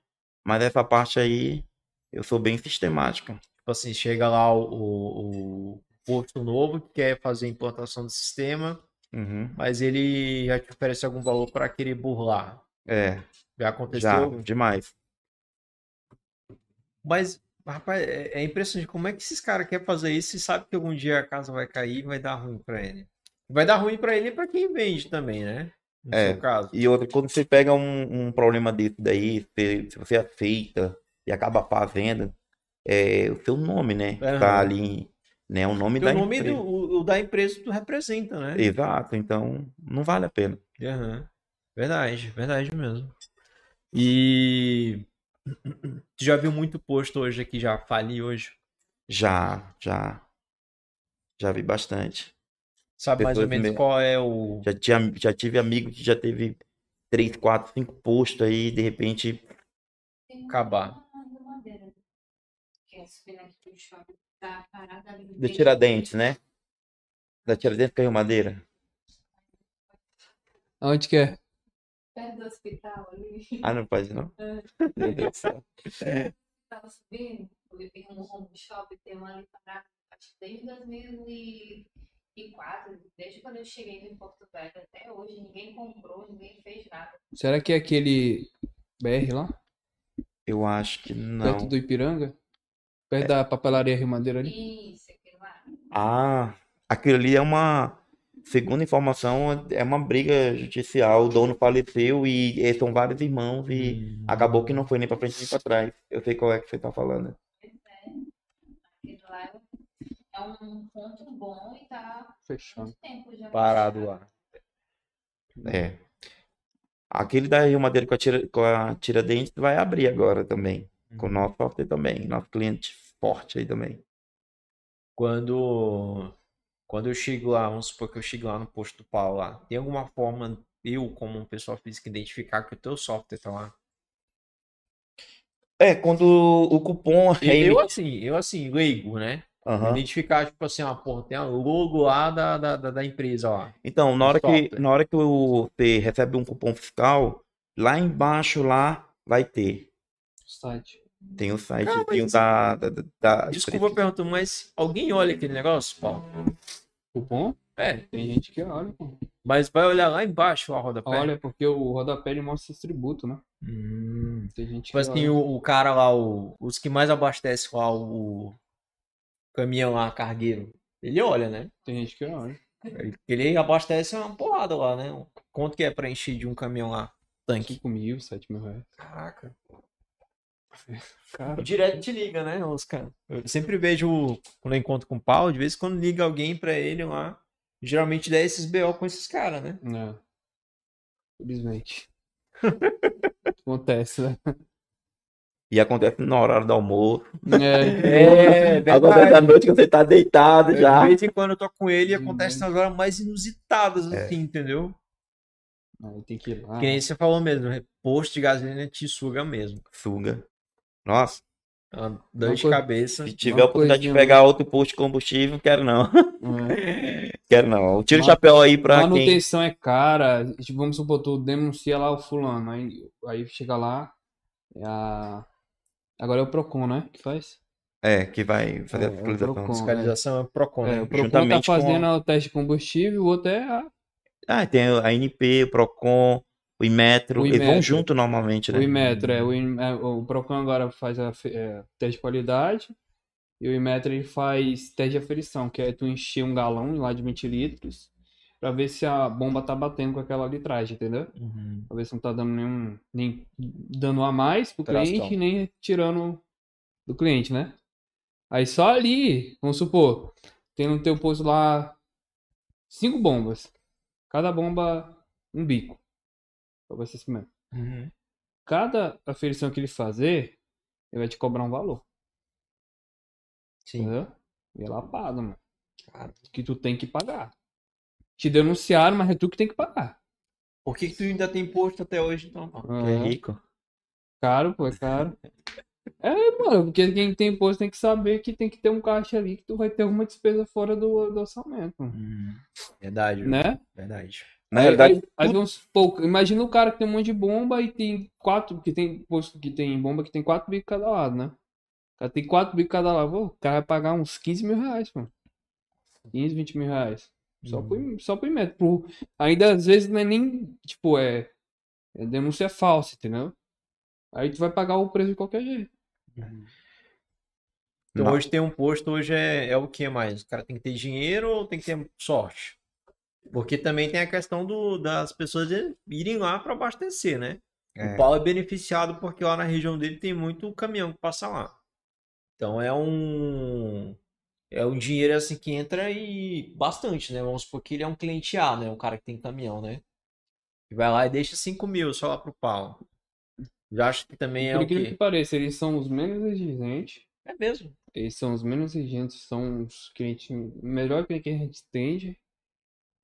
Mas essa parte aí, eu sou bem sistemático. Tipo assim, chega lá o, o, o posto novo que quer fazer a implantação do sistema, Uhum. mas ele já te oferece algum valor para querer burlar. É, Já já, aconteceu? demais. Mas, rapaz, é, é impressionante como é que esses caras querem fazer isso e sabe que algum dia a casa vai cair e vai dar ruim para ele. Vai dar ruim para ele e para quem vende também, né? No É. seu caso. E outra, quando você pega um, um problema desse daí, se, se você aceita e acaba fazendo, é o seu nome, né? Aham. Tá ali, né? O nome Porque da o nome empresa. do, o, o da empresa tu representa, né? Exato, então não vale a pena. Aham. Verdade, verdade mesmo. E tu já viu muito posto hoje aqui, já fali hoje. Já, já. Já vi bastante. Sabe mais ou menos me- qual é o. Já, tinha, já tive amigo que já teve três, quatro, cinco postos aí, de repente. Acabar. Da Tiradentes, né? Da Tiradentes caiu madeira. Aonde que é? Perto do hospital ali. Ah, não pode não? É. Meu Deus do céu. Tava subindo. Eu vi um home shop, tem uma ali parada. Acho que desde 2004. Desde quando eu cheguei em Porto Velho até hoje. Ninguém comprou, ninguém fez nada. Será que é aquele BR lá? Eu acho que Perto não. do Ipiranga? Perto da papelaria Rio Madeira ali? Isso, aquilo lá. Ah, aquilo ali é uma. segundo informação, é uma briga judicial. O dono faleceu e, e são vários irmãos e Hum. acabou que não foi nem pra frente nem pra trás. Eu sei qual é que você tá falando. Pois é. Aquilo lá é- é um ponto bom e tá Fechando. muito tempo já. Parado lá. É. Aquele da Rio Madeira com a, tira, com a Tiradentes vai abrir agora também. Com o nosso software também. Nosso cliente forte aí também. Quando, quando eu chego lá, vamos supor que eu chego lá no posto do Paulo lá, tem alguma forma eu, como um pessoa física, identificar que o teu software tá lá? É, quando o cupom é Eu, emitido- assim, eu assim, leigo, né? Aham. Identificar, tipo assim, ó, porra, tem a logo lá da, da, da, empresa lá. Então, na hora que, na hora que o- você recebe um cupom fiscal, lá embaixo lá vai ter. Site. Tem o site, Ah, tem o mas- da, da, da- da Desculpa a pergunta, mas alguém olha aquele negócio, Paulo? Cupom? É, Tem gente que olha, pô. mas vai olhar lá embaixo, lá, rodapé. Olha, porque o rodapé ele mostra esse tributo, né? Hum. Tem gente Tipo que assim, olha. o, o cara lá, o, os que mais abastecem lá o caminhão lá, cargueiro, ele olha, né? Tem gente que olha. Ele, abastece uma porrada lá, né? Quanto que é pra encher de um caminhão lá? Tanque. 5 mil, 7 mil reais. Caraca. Cara, Direto te liga, né, os caras? Eu sempre vejo, quando eu encontro com o Paulo, de vez em quando liga alguém pra ele lá, geralmente dá esses BO com esses caras, né? É. Felizmente. Acontece, né? E acontece na hora do almoço. É. É, Acontece à noite que você tá deitado já. De vez em quando eu tô com ele e Uhum. acontece nas horas mais inusitadas, É. assim, entendeu? Aí tem que ir lá. Que nem você falou mesmo, posto de gasolina te suga mesmo. Suga. Nossa, É Uma dor Uma de coisa- cabeça. se tiver a oportunidade de pegar outro posto de combustível, quero não. É. Quero não. Tira o chapéu aí pra quem. Manutenção é cara. Tipo, vamos supor, tu denuncia lá o fulano. Aí, aí chega lá. é a... Agora é o Procon, né? Que faz? É, que vai fazer É, a é o fiscalização. Procon. Fiscalização é Procon, É, né? o Procon tá Juntamente com fazendo o teste de combustível, o outro é a- Ah, tem a ANP, o Procon, o Inmetro. O Eles vão junto normalmente, né? o Imetro. É, o, In- é, o Procon agora faz a é, teste de qualidade. E o Imetro ele faz teste de aferição, que é tu encher um galão lá de 20 litros pra ver se a bomba tá batendo com aquela litragem, entendeu? Uhum. Pra ver se não tá dando nenhum, nem dando a mais pro cliente, nem tirando do cliente, né? Aí só ali, vamos supor, tem no teu posto lá cinco bombas. Cada bomba um bico. Pra abastecimento. Uhum. Cada aferição que ele fazer, ele vai te cobrar um valor, Sim. entendeu? E é lapado, mano. Que tu tem que pagar. Te denunciaram, mas é tu que tem que pagar. Por que, que tu ainda tem posto até hoje, então? Que é Aham. rico. Caro, pô, é caro. É, mano, porque quem tem imposto tem que saber que tem que ter um caixa ali que tu vai ter alguma despesa fora do, do orçamento, mano. Uhum. Verdade, viu? né? Verdade. Na Aí- realidade, aí, aí supor, imagina o cara que tem um monte de bomba e tem quatro, que tem posto que tem bomba que tem quatro bicos cada lado, né? O cara tem quatro bicos cada lado, pô, o cara vai pagar uns 15 mil reais, mano. 15, 20 mil reais. Só Uhum. por, só por metro. Por, ainda às vezes não é nem, tipo, é, é denúncia falsa, entendeu? Aí tu vai pagar o preço de qualquer jeito. Então Não. hoje tem um posto, hoje é, é o que mais? O cara tem que ter dinheiro ou tem que ter sorte? Porque também tem a questão do, das pessoas irem lá para abastecer, né? É. O Paulo é beneficiado porque lá na região dele tem muito caminhão que passa lá. Então é um é um dinheiro assim que entra e bastante, né? Vamos supor que ele é um cliente A, né? Um cara que tem caminhão, né? Que vai lá e deixa 5 mil só lá pro Paulo. Já acho que também é Por o incrível que quê? pareça, eles são os menos exigentes. É mesmo. Eles são os menos exigentes, são os clientes melhor que a gente atende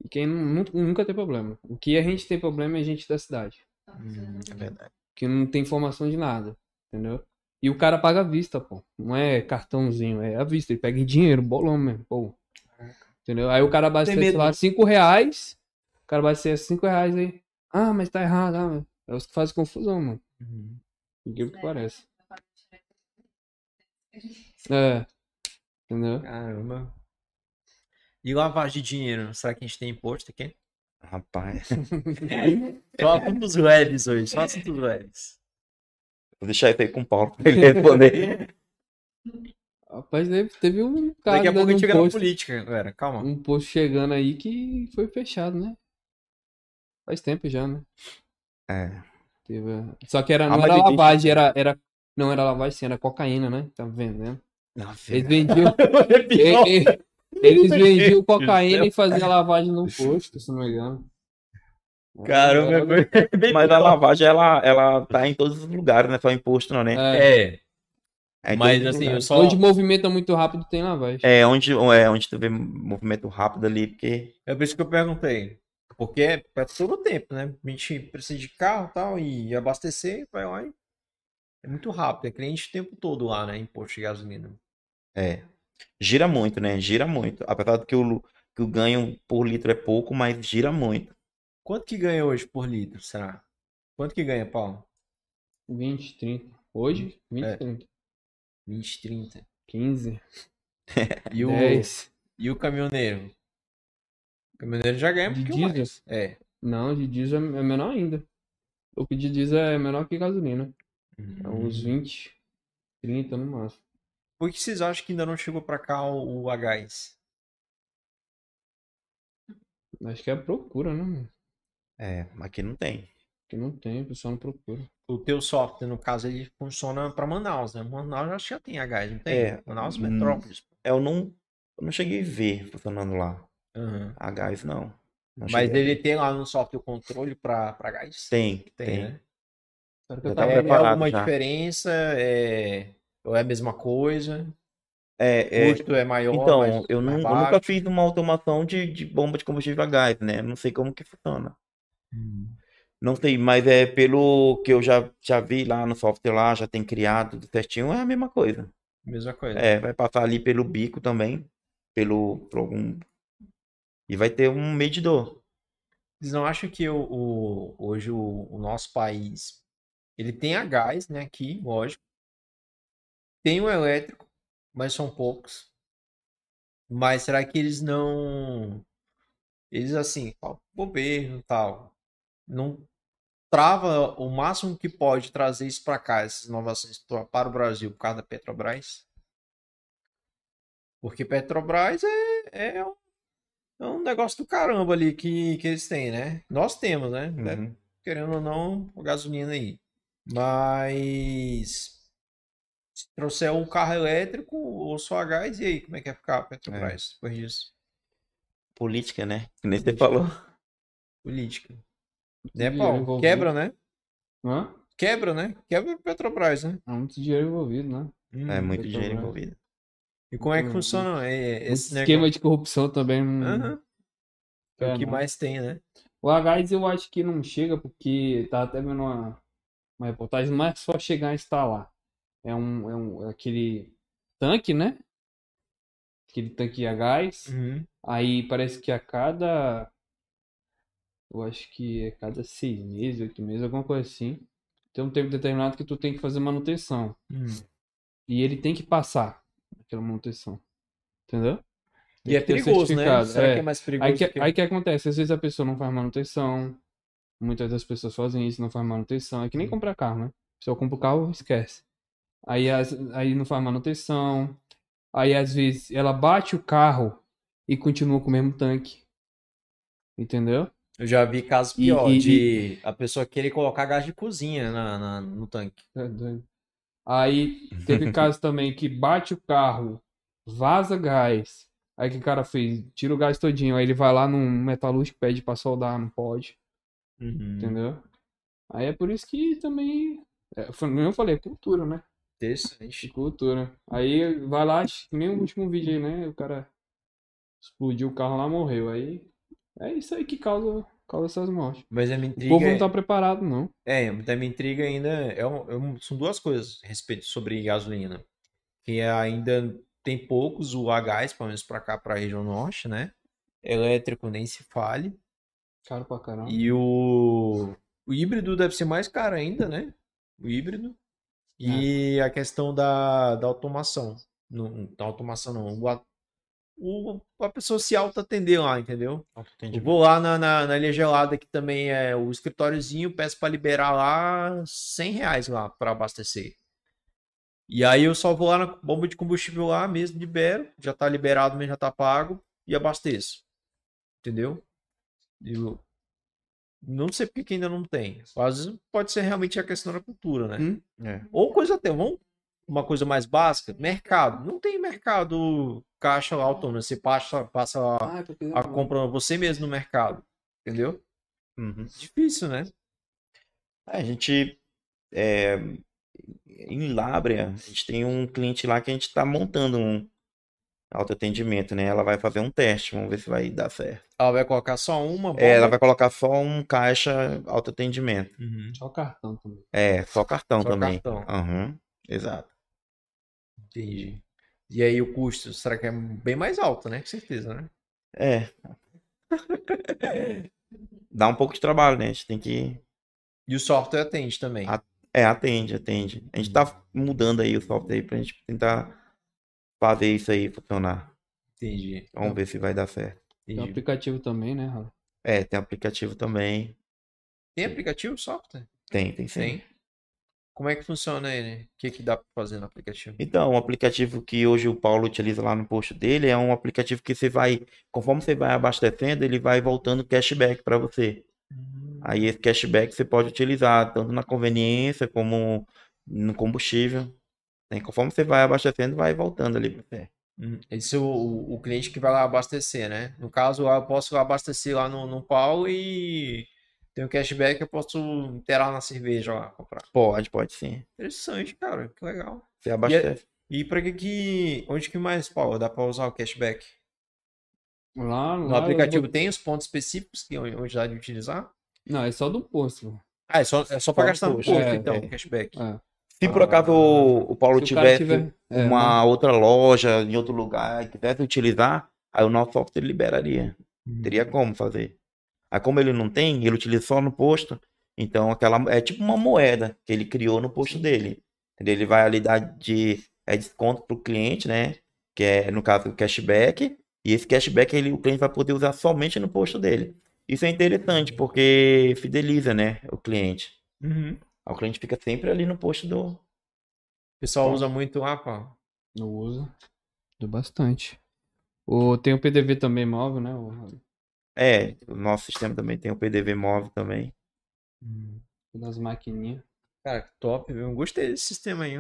e quem nu- nunca tem problema. O que a gente tem problema é a gente da cidade, é verdade. que não tem informação de nada, entendeu? E o cara paga à vista, pô. Não é cartãozinho, é à vista. Ele pega em dinheiro, bolão mesmo, pô. Entendeu? Aí o cara abastece medo, lá não? 5 reais. O cara abastece 5 reais aí. Ah, mas tá errado. Ah, mas é os que fazem confusão, mano. Incrível que parece. É. Entendeu? Caramba. E lavagem de dinheiro? Será que a gente tem imposto aqui? Rapaz, Só assuntos leves hoje, só assuntos leves. Vou deixar isso aí com o Paulo pra ele responder. Rapaz, teve, teve um cara Daqui a pouco a gente um chega na post, política, galera. Calma. um post chegando aí que foi fechado, né? Faz tempo já, né? É. Teve... Só que era, Ah, não era lavagem, era, era. Não era lavagem, sim, era cocaína, né? Tava vendendo. Não, Eles vendiam. Eles vendiam cocaína e faziam lavagem no posto, se não me engano. Caramba, é bem Mas a lavagem, ela, ela tá em todos os lugares, não é só imposto, não, né? É, É, É mas assim, lugares. só. Onde movimenta muito rápido tem lavagem. É onde, é onde tu vê movimento rápido ali, porque. É por isso que eu perguntei. Porque é pra todo o tempo, né? A gente precisa de carro e tal, e abastecer, vai lá e... É muito rápido, é cliente o tempo todo lá, né? Em posto de gasolina. É. Gira muito, né? Gira muito. Apesar de que o, que o ganho por litro é pouco, mas gira muito. Quanto que ganha hoje por litro, será? Quanto que ganha, Paulo? 20, 30. Hoje, 20, É. 30. 20, 30. 15, E o, 10. e o caminhoneiro? O caminhoneiro já ganha De pouquinho diesel? mais. É. Não, de diesel é é menor ainda. O que de diesel é menor que gasolina. É uns 20, 30 no máximo. Por que vocês acham que ainda não chegou pra cá o, o a gás? Acho que é a procura, né? É, aqui não tem. Que não tem, o pessoal não procura. O teu software, no caso, ele funciona pra Manaus, né? Manaus acho que já tem a gás, não tem? É, Manaus Metrópolis. Eu não, eu não cheguei a ver funcionando lá. Aham. A gás, não. Não Mas ele tem lá no software o controle pra, pra gás? Tem, Tem, tem. né? Que eu Já tá tava É, é alguma já. diferença? É... Ou é a mesma coisa? É, O é, custo é maior? então, mais- eu, não, mais eu nunca fiz uma automação de, de bomba de combustível a gás, né? Não sei como que funciona. Hum. Não sei, mas é pelo que eu já, já vi lá no software lá, já tem criado certinho, é a mesma coisa. Mesma coisa. É, vai passar ali pelo bico também, pelo, por algum... E vai ter um medidor. Vocês não acham que o, o- hoje o, o nosso país ele tem a gás, né? Aqui, lógico. Tem o elétrico, mas são poucos. Mas será que eles não. Eles assim, ó, governo tal, não trava o máximo que pode trazer isso para cá, essas inovações para o Brasil por causa da Petrobras? Porque Petrobras é, é, um, é um negócio do caramba ali que, que eles têm, né? Nós temos, né? Uhum. Querendo ou não, a gasolina aí. Mas se trouxer um carro elétrico ou só a gás, e aí, como é que vai ficar a Petrobras depois disso? Política, né? Que nem você falou. Política. Né, dinheiro Paulo? envolvido. Quebra, né? Hã? Quebra, né? Quebra Petrobras, né? Há muito dinheiro envolvido, né? Hum. É muito Petrobras. dinheiro envolvido. E como é que funciona é, Muito esse esquema negócio? de corrupção também. É É, o que não. mais tem, né? O H eu acho que não chega porque tá até vendo uma, uma reportagem, não é só chegar e instalar. É um, é um é aquele tanque, né? Aquele tanque a gás. Uhum. Aí parece que a cada. Eu acho que é cada seis meses, oito meses, alguma coisa assim. Tem um tempo determinado que tu tem que fazer manutenção. Hum. E ele tem que passar aquela manutenção. Entendeu? E é Tem que ter perigoso, né? Será é. que é mais perigoso Aí que, que... aí que acontece, às vezes a pessoa não faz manutenção, muitas das pessoas fazem isso, não faz manutenção, é que nem comprar carro, né? A pessoa compra o carro, esquece. Aí, as- aí não faz manutenção, aí às vezes ela bate o carro e continua com o mesmo tanque, entendeu? Eu já vi casos E- pior e- de a pessoa querer colocar gás de cozinha na, na- no tanque. É doido. Aí teve caso também que bate o carro, vaza gás, aí que o cara fez? Tira o gás todinho, aí ele vai lá num metalúrgico, pede pra soldar, não pode. Uhum. Entendeu? Aí é por isso que também. É, eu falei, é cultura, né? É Interessante. cultura. Aí vai lá, nem o último vídeo aí, né? O cara explodiu o carro lá morreu. Aí é isso aí que causa, causa essas mortes. Mas a minha O intriga povo é... não tá preparado, não. É, a minha intriga ainda é, um- é um- são duas coisas a respeito sobre gasolina. Que ainda tem poucos o a gás, pelo menos pra cá, pra região norte, né? Elétrico nem se fale. Caro pra caramba. E o, o híbrido deve ser mais caro ainda, né? O híbrido. E a questão da, da automação. Não, da automação não. O, o, a pessoa se auto-atender lá, entendeu? Eu vou lá na, na, na Ilha Gelada, que também é o escritóriozinho, peço para liberar lá 100 reais lá para abastecer. E aí eu só vou lá na bomba de combustível lá mesmo, libero, já tá liberado mesmo, já tá pago e abasteço. Entendeu? Eu não sei porque que ainda não tem. Às vezes pode ser realmente a questão da cultura, né? Hum. É. Ou coisa até, vamos uma coisa mais básica, mercado. Não tem mercado caixa autônomo, você passa, passa a, Ah, é a compra você mesmo no mercado. Entendeu? Uhum. Difícil, né? A gente, é, em Lábrea, a gente tem um cliente lá que a gente está montando um autoatendimento, né? Ela vai fazer um teste, vamos ver se vai dar certo. Ela vai colocar só uma É, ela vai colocar só um caixa autoatendimento. Uhum. Só cartão também. É, só cartão Só também. cartão. Aham, exato. Entendi. E aí o custo, será que é bem mais alto, né? Com certeza, né? É. Dá um pouco de trabalho, né? A gente tem que. E o software atende também. Ah, É, atende, atende. A gente tá mudando aí o software aí pra gente tentar fazer isso aí funcionar. Entendi. Vamos ver se vai dar certo. Tem Entendi. aplicativo também, né, Rafa? É, tem aplicativo também. Tem aplicativo software? Tem, tem sim. Tem. Como é que funciona ele? O que, que dá pra fazer no aplicativo? Então, o aplicativo que hoje o Paulo utiliza lá no posto dele é um aplicativo que você vai, conforme você vai abastecendo, ele vai voltando cashback para você. Aí esse cashback você pode utilizar tanto na conveniência como no combustível. né? Conforme você vai abastecendo, vai voltando ali para você. Hum, Esse é o, o, o cliente que vai lá abastecer, né? No caso, eu posso abastecer lá no, no pau e tem o cashback, eu posso interar na cerveja lá, comprar. Pode, pode sim. Interessante, cara, que legal. Você abastece. E pra que que... Onde que mais, Paulo, dá pra usar o cashback? Lá, No lá eu aplicativo vou- tem os pontos específicos que onde onde dá de utilizar? Não, é só do posto. Ah, é só, é só pra no gastar no posto, é, então, é. o cashback. É. Se por acaso o, o Paulo tivesse tiver- é, uma outra loja em outro lugar e quisesse utilizar, aí o nosso software liberaria. Teria como fazer. Aí como ele não tem, ele utiliza só no posto, então aquela é tipo uma moeda que ele criou no posto dele. Entendeu? Ele vai ali dar de é desconto pro cliente, né? Que é no caso o cashback, e esse cashback ele, o cliente vai poder usar somente no posto dele. Isso é interessante porque fideliza, né, o cliente. Uhum. Aí O cliente fica sempre ali no posto do. O pessoal usa muito lá, Paulo. Eu uso. Uso bastante. O, tem o PDV também móvel, né? O, É, o nosso sistema também tem o PDV móvel também. das maquininhas. Cara, que top, viu? Eu Gostei desse sistema aí,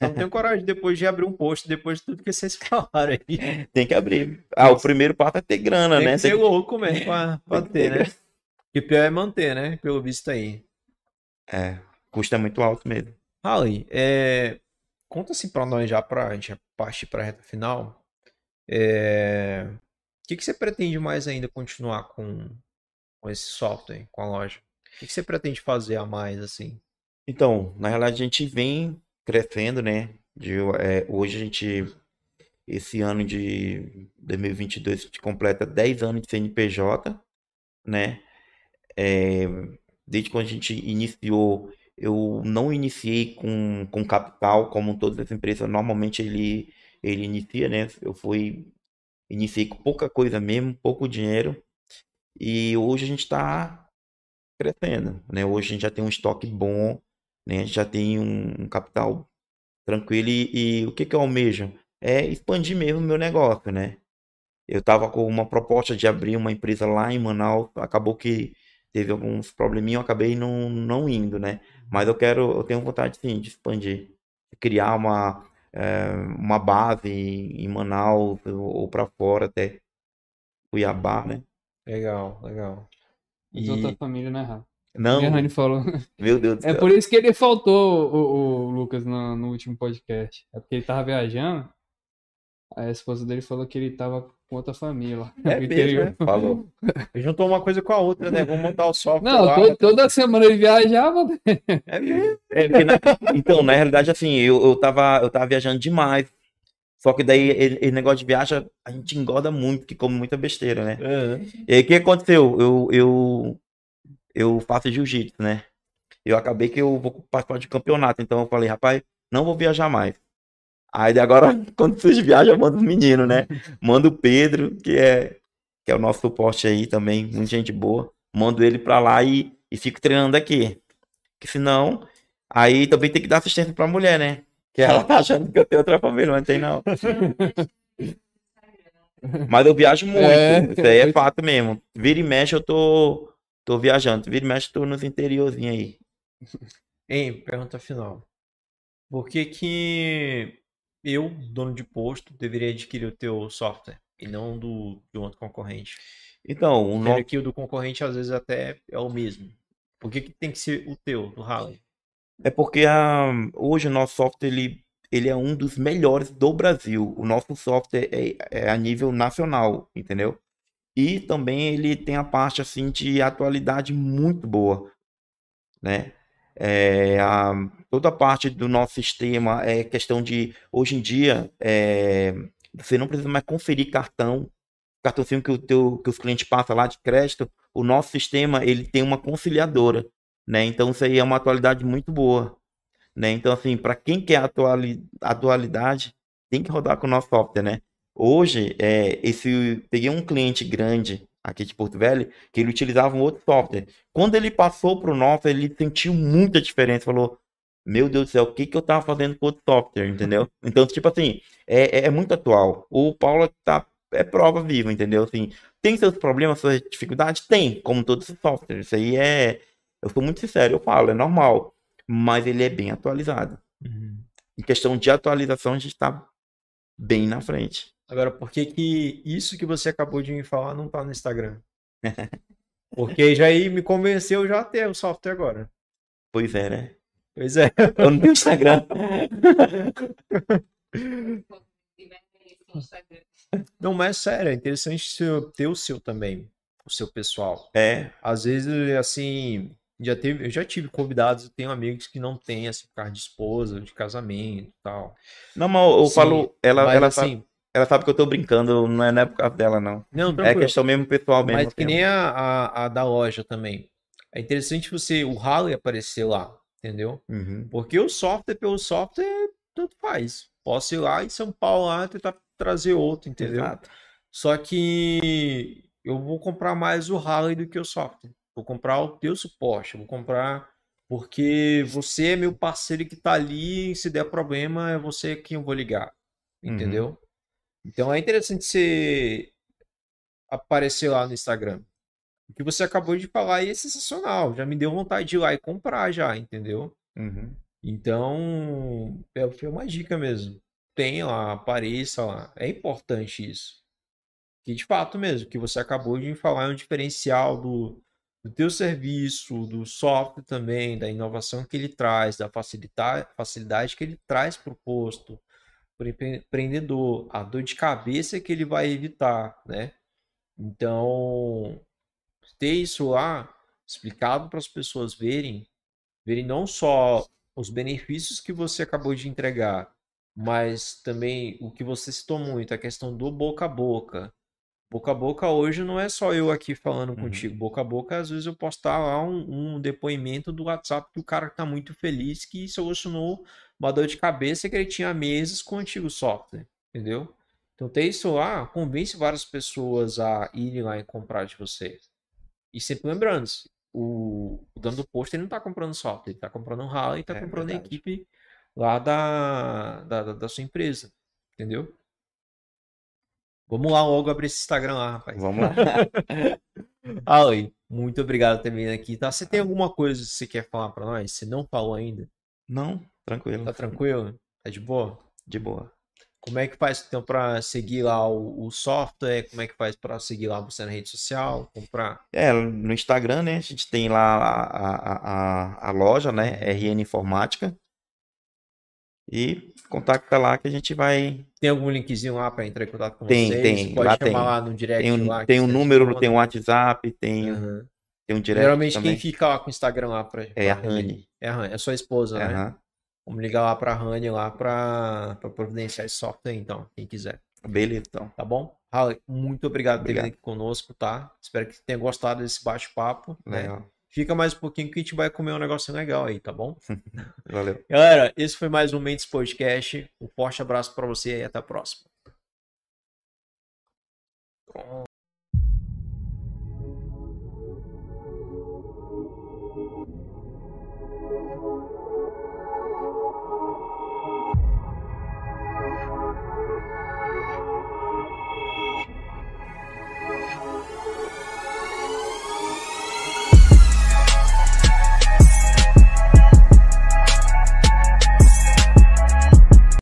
não tenho coragem depois de abrir um post, depois de tudo que vocês falaram aí. Tem que abrir. Ah, o primeiro passo é ter grana, Tem né? que ser louco mesmo pra, pra ter, ter né? E o pior é manter, né? Pelo visto aí. É, o custo é muito alto mesmo. Rally, é... conta assim pra nós já, pra gente partir pra reta final. É... Que, que você pretende mais ainda continuar com, com esse software, com a loja? O que, que você pretende fazer a mais, assim? Então, na realidade, a gente vem crescendo, né? De, é, hoje a gente, esse ano de 2022, a gente completa 10 anos de CNPJ, né? É, desde quando a gente iniciou, eu não iniciei com, com capital, como todas as empresas, normalmente ele, ele inicia, né? Eu fui, iniciei com pouca coisa mesmo, pouco dinheiro, e hoje a gente está crescendo, né? Hoje a gente já tem um estoque bom, né? A gente já tem um, capital tranquilo e, e o que que eu almejo? É expandir mesmo o meu negócio, né? Eu tava com uma proposta de abrir uma empresa lá em Manaus, acabou que teve alguns probleminhas, eu acabei não, não indo, né? Mas eu quero, eu tenho vontade sim de expandir, criar uma, eh, uma base em, Manaus ou, para fora até Cuiabá, né? Legal, legal. Mas E- outra família, né? Não, E a Rani falou. meu Deus do É céu. por isso que ele faltou, o, o Lucas, no, no último podcast. É porque ele tava viajando. Aí a esposa dele falou que ele tava com outra família lá. É mesmo, interior. né? Falou. Juntou uma coisa com a outra, né? Vamos montar o software Não, lá. to- toda semana ele viajava. É mesmo. É, na- então, na realidade, assim, eu, eu, tava, eu tava viajando demais. Só que daí, ele, ele negócio de viagem, a gente engorda muito, que come muita besteira, né? É. E aí, o que aconteceu? Eu, eu, eu faço jiu-jitsu, né? Eu acabei que eu vou participar de campeonato. Então, eu falei, rapaz, não vou viajar mais. Aí, agora, quando vocês viajam, eu mando os meninos, né? Mando o Pedro, que é, que é o nosso suporte aí também, muita gente boa. Mando ele pra lá e, e fico treinando aqui. Que senão, aí também tem que dar assistência pra mulher, né? Que ela tá achando que eu tenho outra família, mas não tem não. Mas eu viajo muito. É. Isso aí é fato mesmo. Vira e mexe, eu tô, tô viajando. Vira e mexe, tô nos interiorzinhos aí. Hein, pergunta final. Por que que eu, dono de posto, deveria adquirir o teu software e não do de um outro concorrente? Então, o Sendo no... que o do concorrente às vezes até é o mesmo. Por que que tem que ser o teu, do Harley? é porque a... hoje o nosso software ele, ele é um dos melhores do Brasil. O nosso software é, é a nível nacional, entendeu? E também ele tem a parte assim de atualidade muito boa, né? É, a, toda parte do nosso sistema é questão de hoje em dia é, você não precisa mais conferir cartão, cartãozinho que o teu, que os clientes passam lá de crédito. O nosso sistema ele tem uma conciliadora, né? Então isso aí é uma atualidade muito boa, né? Então assim, para quem quer atuali, atualidade, tem que rodar com o nosso software, né? Hoje, é, esse peguei um cliente grande aqui de Porto Velho que ele utilizava um outro software. Quando ele passou para o nosso, ele sentiu muita diferença. Falou: Meu Deus do céu, o que, que eu tava fazendo com outro software? Entendeu? Então, tipo assim, é, é, é muito atual. O Paulo tá, é prova viva, entendeu? Assim, tem seus problemas, suas dificuldades? Tem, como todos os softwares. Isso aí é. Eu sou muito sincero, eu falo, é normal. Mas ele é bem atualizado. Em questão de atualização, a gente tá bem na frente. Agora, por que que isso que você acabou de me falar não tá no Instagram? Porque já aí me convenceu já a ter o software agora. Pois é, né? Pois é. Eu não tenho Instagram. Não, mas é sério, é interessante ter o seu também, o seu pessoal. É, Às vezes, assim, já teve, eu já tive convidados, eu tenho amigos que não têm, assim, carro de esposa, de casamento e tal. Não, mas eu, Sim, falo, ela, Mas, ela, assim, ela sabe que eu tô brincando, não é, não é por causa dela, não. não, É tranquilo. questão mesmo pessoal mesmo. Mas que assim. nem a, a, a da loja também. É interessante você, o Harley aparecer lá, entendeu? Uhum. Porque o software pelo software, tanto faz. Posso ir lá em São Paulo lá tentar trazer outro, entendeu? Exato. Só que eu vou comprar mais o Harley do que o software. Vou comprar o teu suporte, vou comprar porque você é meu parceiro que tá ali, se der problema é você quem eu vou ligar, Uhum. Então é interessante você aparecer lá no Instagram. O que você acabou de falar aí é sensacional, já me deu vontade de ir lá e comprar já, entendeu? Uhum. Então, é uma dica mesmo. Tem lá, apareça lá. É importante isso. Que de fato mesmo, que você acabou de falar é um diferencial do, do teu serviço, do software também, da inovação que ele traz, da facilidade, facilidade que ele traz para o posto, para o empreendedor, a dor de cabeça que ele vai evitar, né? Então, ter isso lá explicado para as pessoas verem, verem não só os benefícios que você acabou de entregar, mas também o que você citou muito, a questão do boca a boca. Boca a boca hoje não é só eu aqui falando Uhum. contigo. Boca a boca, às vezes eu posso estar lá um, um depoimento do WhatsApp que o cara está muito feliz que solucionou uma dor de cabeça que ele tinha meses com o antigo software, entendeu? Então ter isso lá convence várias pessoas a irem lá e comprar de vocês. E sempre lembrando, o, o dono do posto ele não está comprando software, ele está comprando um ralo e está É comprando a verdade. equipe lá da, da, da- sua empresa, entendeu? Vamos lá logo abrir esse Instagram lá, rapaz. Vamos lá. Ali, muito obrigado vindo aqui, tá? Você tem alguma coisa que você quer falar para nós? Você não falou ainda? Não, tranquilo. Tá tranquilo? Tá de boa? De boa. Como é que faz então para seguir lá o, o software? Como é que faz para seguir lá você na rede social? Comprar? É, no Instagram, né? A gente tem lá a, a, a, a loja, né? RN Informática. E contacta lá que a gente vai. Tem algum linkzinho lá para entrar em contato com Tem, vocês? tem, Pode lá chamar tem. lá no direct Tem um, lá. tem um número, responde. tem um WhatsApp, tem, Aham. tem um direct Geralmente também. quem fica lá com o Instagram lá pra, É a Rani. É a Rani, é sua esposa, né? Vamos ligar lá pra Rani lá pra, pra providenciar esse software, então, quem quiser. Beleza, então. Tá bom? Raul, muito obrigado, obrigado. por ter aqui conosco, tá? Espero que tenha gostado desse bate-papo. Né? Legal. Né? Fica mais um pouquinho que a gente vai comer um negócio legal aí, tá bom? Valeu. Galera, esse foi mais um Mentes Podcast. Um forte abraço para você e até a próxima.